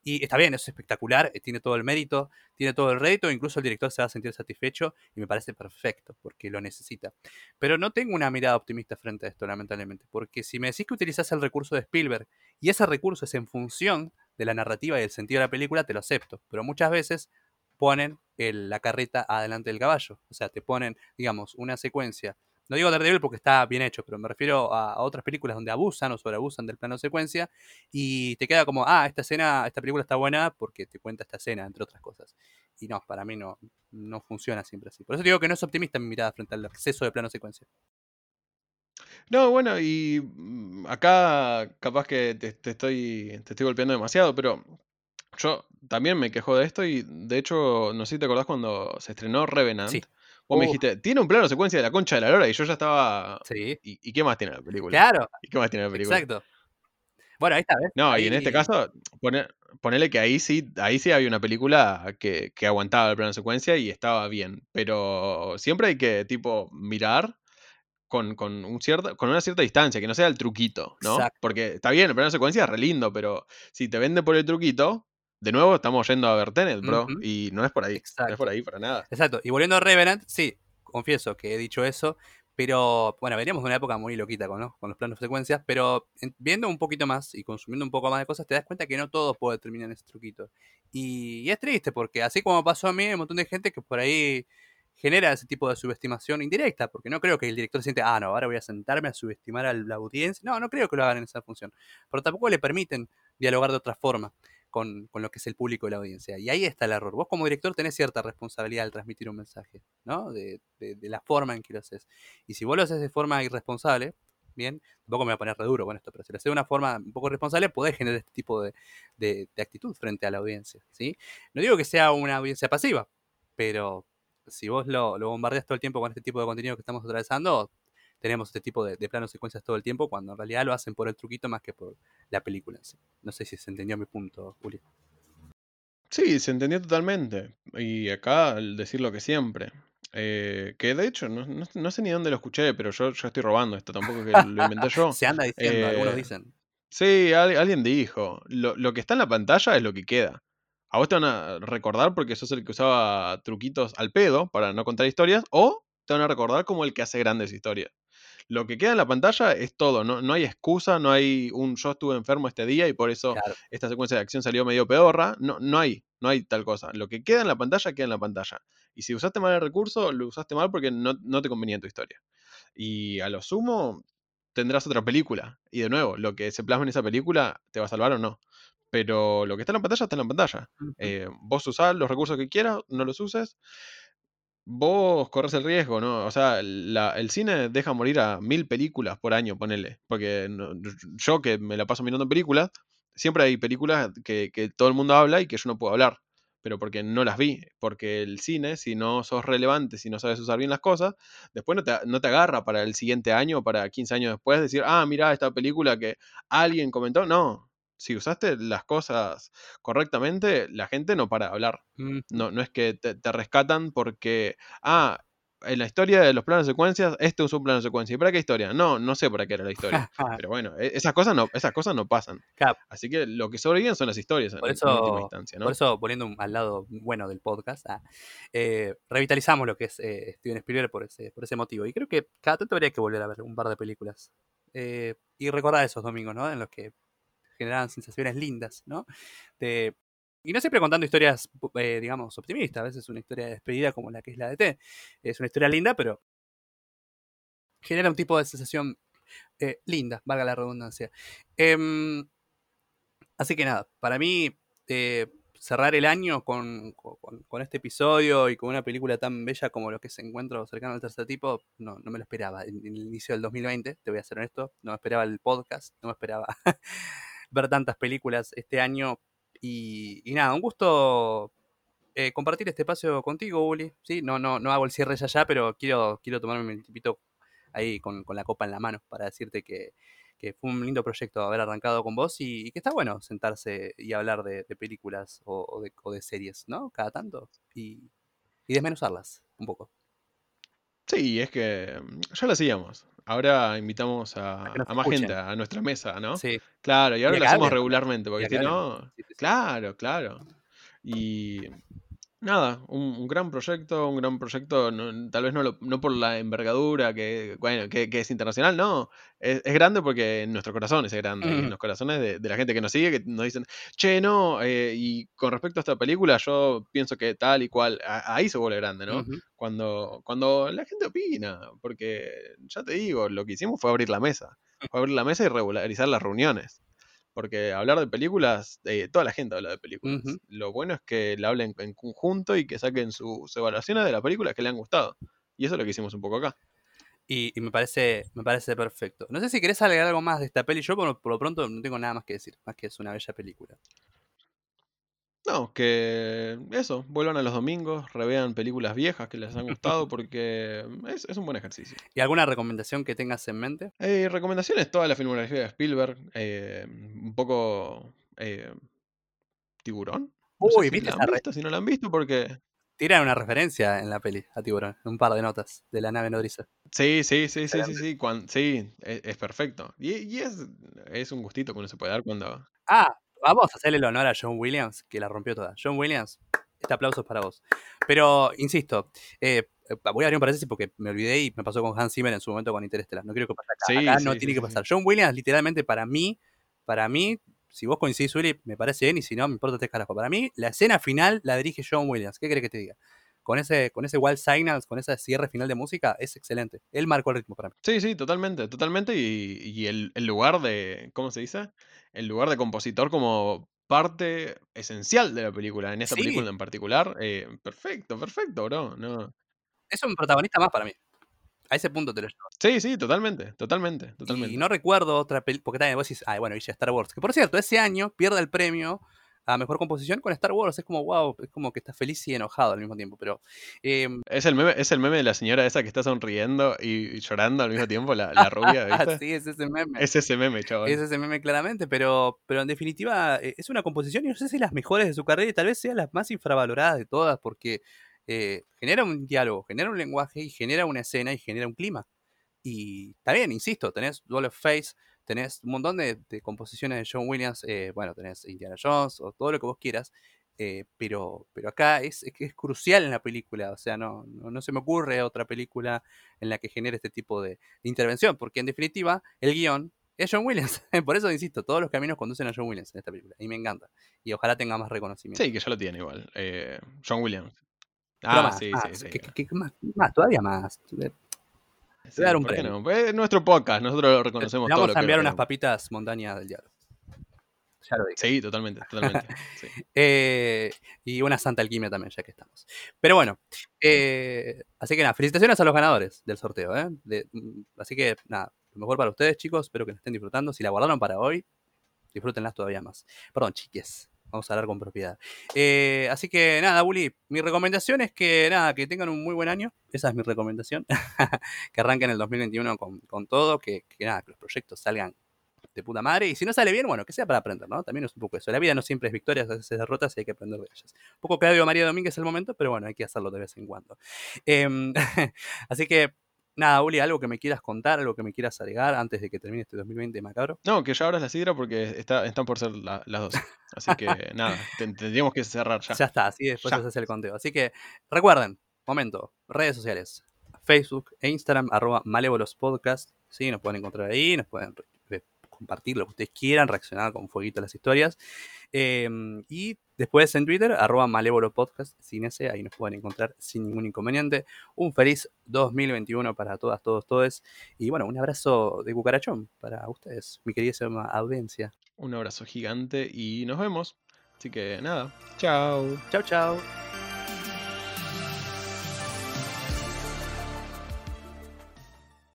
Y está bien, es espectacular, eh, tiene todo el mérito, tiene todo el rédito, incluso el director se va a sentir satisfecho y me parece perfecto, porque lo necesita. Pero no tengo una mirada optimista frente a esto, lamentablemente, porque si me decís que utilizás el recurso de Spielberg y ese recurso es en función de la narrativa y el sentido de la película, te lo acepto. Pero muchas veces ponen la carreta adelante del caballo. O sea, te ponen, digamos, una secuencia. No digo Daredevil porque está bien hecho, pero me refiero a, otras películas donde abusan o sobreabusan del plano secuencia y te queda como, ah, esta escena, esta película está buena porque te cuenta esta escena, entre otras cosas. Y no, para mí no, no funciona siempre así. Por eso digo que no es optimista mi mirada frente al exceso de plano secuencia.
No, bueno, y mm, acá capaz que te, estoy, te estoy golpeando demasiado, pero yo también me quejo de esto y de hecho, no sé si te acordás cuando se estrenó Revenant. Sí. Vos me dijiste, tiene un plano secuencia de la concha de la lora y yo ya estaba...
Sí.
¿Y, qué más tiene la película?
Claro.
¿Y qué más tiene la película?
Exacto. Bueno, ahí está, ¿ves?
No, y en este caso, ponele que ahí sí, ahí sí había una película que, que aguantaba el plano secuencia y estaba bien. Pero siempre hay que, tipo, mirar con, con, un cierto, con una cierta distancia, que no sea el truquito, ¿no? Porque está bien, el plano secuencia es re lindo, pero si te vende por el truquito, de nuevo estamos yendo a ver Tenet, bro, y no es por ahí, no es por ahí para nada.
Exacto, y volviendo a Revenant, sí, confieso que he dicho eso, pero bueno, veníamos de una época muy loquita con, con los planos de secuencias, pero viendo un poquito más y consumiendo un poco más de cosas, te das cuenta que no todo puede terminar en ese truquito. Y, y es triste, porque así como pasó a mí, hay un montón de gente que por ahí genera ese tipo de subestimación indirecta, porque no creo que el director siente, ah, no, ahora voy a sentarme a subestimar a la audiencia. No, no creo que lo hagan en esa función, pero tampoco le permiten dialogar de otra forma con, lo que es el público y la audiencia. Y ahí está el error. Vos como director tenés cierta responsabilidad al transmitir un mensaje, ¿no? De, la forma en que lo haces. Y si vos lo haces de forma irresponsable, bien, tampoco me voy a poner re duro con esto, pero si lo haces de una forma un poco responsable, podés generar este tipo de, de actitud frente a la audiencia, ¿sí? No digo que sea una audiencia pasiva, pero si vos lo, lo, bombardeas todo el tiempo con este tipo de contenido que estamos atravesando, tenemos este tipo de, planos secuencias todo el tiempo, cuando en realidad lo hacen por el truquito más que por la película en sí. No sé si se entendió mi punto, Juli.
Sí, se entendió totalmente. Y acá, al decir lo que siempre. Eh, que de hecho, no, sé ni dónde lo escuché, pero yo, yo estoy robando esto, tampoco que lo inventé (laughs) yo.
se anda diciendo, algunos eh, dicen.
Sí, alguien dijo. Lo, lo, que está en la pantalla es lo que queda. A vos te van a recordar porque sos el que usaba truquitos al pedo para no contar historias, o te van a recordar como el que hace grandes historias. Lo que queda en la pantalla es todo, no, no hay excusa, no hay un yo estuve enfermo este día y por eso esta secuencia de acción salió medio pedorra. No, no hay, no hay tal cosa. Lo que queda en la pantalla, queda en la pantalla. Y si usaste mal el recurso, lo usaste mal porque no, no te convenía en tu historia. Y a lo sumo, tendrás otra película. Y de nuevo, lo que se plasma en esa película, ¿te va a salvar o no? Pero lo que está en la pantalla está en la pantalla. Eh, vos usás los recursos que quieras, no los uses. Vos corres el riesgo, ¿no? O sea, el cine deja morir a mil películas por año, ponele. Porque yo que me la paso mirando películas, siempre hay películas que, que todo el mundo habla y que yo no puedo hablar pero porque no las vi. Porque el cine, si no sos relevante, si no sabes usar bien las cosas, después no te, no te agarra para el siguiente año o para 15 años después decir, ah, mira esta película que alguien comentó. No, si usaste las cosas correctamente, la gente no para de hablar. No, no es que te, te, rescatan porque, ah, en la historia de los planos de secuencias, este usó un plano de secuencia. ¿Y para qué historia? No, no sé para qué era la historia. (laughs) pero bueno, e, esas cosas no, esas cosas no pasan. Así que lo que sobreviven son las historias
por eso, en última instancia. ¿no? Por eso, poniendo al lado bueno del podcast, ah, eh, revitalizamos lo que es eh, Steven Spielberg por ese, por ese motivo. Y creo que cada tanto habría que volver a ver un par de películas. Eh, y recordar esos domingos, ¿no? En los que generaban sensaciones lindas, ¿no? Y no siempre contando historias, eh, digamos, optimistas. A veces una historia de despedida como la que es la de T. Es una historia linda, pero genera un tipo de sensación eh, linda, valga la redundancia. Em, así que nada, para mí eh, cerrar el año con, este episodio y con una película tan bella como lo que se encuentra cercano al tercer tipo, no, no me lo esperaba. En, en, el inicio del 2020, te voy a ser honesto, no me esperaba el podcast, no me esperaba (laughs) ver tantas películas este año y, nada, un gusto eh, compartir este espacio contigo, Uli. ¿sí? No, no, no hago el cierre ya ya, pero quiero, quiero tomarme un tipito ahí con, la copa en la mano para decirte que, fue un lindo proyecto haber arrancado con vos y, que está bueno sentarse y hablar de, películas o, de, series, ¿no? Cada tanto y, y desmenuzarlas un poco.
Sí, es que mm, ya lo hacíamos. Ahora invitamos a,
A
más
escuchen.
gente a nuestra mesa, ¿no?
Sí.
Claro, y ahora lo hacemos
hablen.
regularmente, porque si no, claro, claro. Y nada, un, un gran proyecto, un gran proyecto, no- tal vez no, lo- no por la envergadura, que, bueno, que, que es internacional, no. Es, es grande porque en nuestro corazón es grande, en los corazones de, de la gente que nos sigue, que nos dicen, che, no, eh, y con respecto a esta película, yo pienso que tal y cual, a- ahí se vuelve grande, ¿no? Cuando, cuando la gente opina, porque ya te digo, lo que hicimos fue abrir la mesa, fue abrir la mesa y regularizar las reuniones. Porque hablar de películas, eh, toda la gente habla de películas. Lo bueno es que la hablen en conjunto y que saquen sus evaluaciones de las películas que le han gustado. Y eso es lo que hicimos un poco acá.
Y, y me parece me parece perfecto. No sé si querés agregar algo más de esta peli. Yo por, por lo pronto no tengo nada más que decir, más que es una bella película.
No, que eso, vuelvan a los domingos, revean películas viejas que les han gustado porque es, es un buen ejercicio.
¿Y alguna recomendación que tengas en mente?
Eh, recomendaciones, toda la filmografía de Spielberg, eh, un poco eh, tiburón. No
Uy,
si
¿viste
la han visto, si no la han visto, porque...
Tiran una referencia en la peli a Tiburón, un par de notas de la nave nodriza.
Sí, sí, sí, sí, sí, sí, sí, es, es perfecto. Y, y es, es un gustito que uno se puede dar cuando...
Ah, vamos a hacerle el honor a John Williams, que la rompió toda. John Williams, este aplauso es para vos. Pero, insisto, eh, eh, voy a abrir un paréntesis porque me olvidé y me pasó con Hans Zimmer en su momento con Interestelar. No quiero que pase acá.
Sí,
acá
sí,
no
sí,
tiene que pasar. John Williams, literalmente, para mí, para mí, si vos coincidís, Willy, me parece bien y si no, me importa tres carajos. Para mí, la escena final la dirige John Williams. ¿Qué querés que te diga? Con ese, con ese Wild Signals, con ese cierre final de música, es excelente. Él marcó el ritmo para mí.
Sí, sí, totalmente, totalmente. Y, y el, el lugar de, ¿cómo se dice? El lugar de compositor como parte esencial de la película, en esta
Sí.
película en particular. eh, perfecto, perfecto, bro. No.
Es un protagonista más para mí. A ese punto te lo llevo.
Sí, sí, totalmente, totalmente, totalmente.
Y no recuerdo otra película, porque también vos decís, ah, bueno, y ya Star Wars. Que por cierto, ese año pierde el premio a mejor composición con Star Wars. Es como, wow, es como que está feliz y enojado al mismo tiempo. Pero eh,
Es el, meme, es el meme de la señora esa que está sonriendo y llorando al mismo tiempo, la, la rubia, (laughs) ¿viste?
sí, es ese meme.
Es ese meme, chaval.
Es ese meme claramente, pero, pero en definitiva eh, es una composición y no sé si las mejores de su carrera y tal vez sean las más infravaloradas de todas porque eh, genera un diálogo, genera un lenguaje y genera una escena y genera un clima. Y está bien, insisto, tenés Duel of Face, tenés un montón de, de composiciones de John Williams, eh, bueno, tenés Indiana Jones o todo lo que vos quieras, eh, pero, pero acá es, es, que es crucial en la película, o sea, no, no, no se me ocurre otra película en la que genere este tipo de, de intervención, porque en definitiva el guion es John Williams. (laughs) Por eso insisto, todos los caminos conducen a John Williams en esta película. Y me encanta. Y ojalá tenga más reconocimiento.
Sí, que ya lo tiene igual. eh, John Williams.
Pero
Ah,
más,
sí,
más,
sí, sí.
que- que- que más, más, todavía más.
Sí,
dar un
¿por qué
premio.
no? Pues Es nuestro podcast, nosotros lo reconocemos todo
vamos a enviar unas papitas montaña del diablo. Ya lo dije.
Sí, totalmente, totalmente. (laughs) sí.
Eh, y una santa alquimia también, ya que estamos. Pero bueno, eh, así que nada, felicitaciones a los ganadores del sorteo. ¿eh? De- mm, así que nada, lo mejor para ustedes, chicos. Espero que la estén disfrutando. Si la guardaron para hoy, disfrútenlas todavía más. Perdón, chiques. Vamos a hablar con propiedad. Eh, así que nada, Bully, mi recomendación es que nada, que tengan un muy buen año. Esa es mi recomendación. (laughs) que arranquen el 2021 con, con todo, que, que nada, que los proyectos salgan de puta madre. Y si no sale bien, bueno, que sea para aprender, ¿no? También es un poco eso. La vida no siempre es victorias, a veces es derrotas y hay que aprender de ellas. Un poco Claudio María Domínguez el momento, pero bueno, hay que hacerlo de vez en cuando. Em, (laughs) así que, nada, Uli, algo que me quieras contar, algo que me quieras agregar antes de que termine este 2020 macabro.
No, que ya ahora es la sidra porque está, están por ser la- las dos. Así que (laughs) nada, ten- tendríamos que cerrar ya.
Ya está, así después
Ya.
se hace el conteo. Así que recuerden, momento, redes sociales, Facebook e Instagram, arroba malévolospodcast, ¿sí? Nos pueden encontrar ahí, nos pueden compartir lo que ustedes quieran, reaccionar con fueguito a las historias. Eh, y después en Twitter, arroba malévolopodcast, sin ese, ahí nos pueden encontrar sin ningún inconveniente. Un feliz 2021 para todas, todos, todes. Y bueno, un abrazo de cucarachón para ustedes, mi queridísima audiencia.
Un abrazo gigante y nos vemos. Así que nada, chao.
Chau, chau.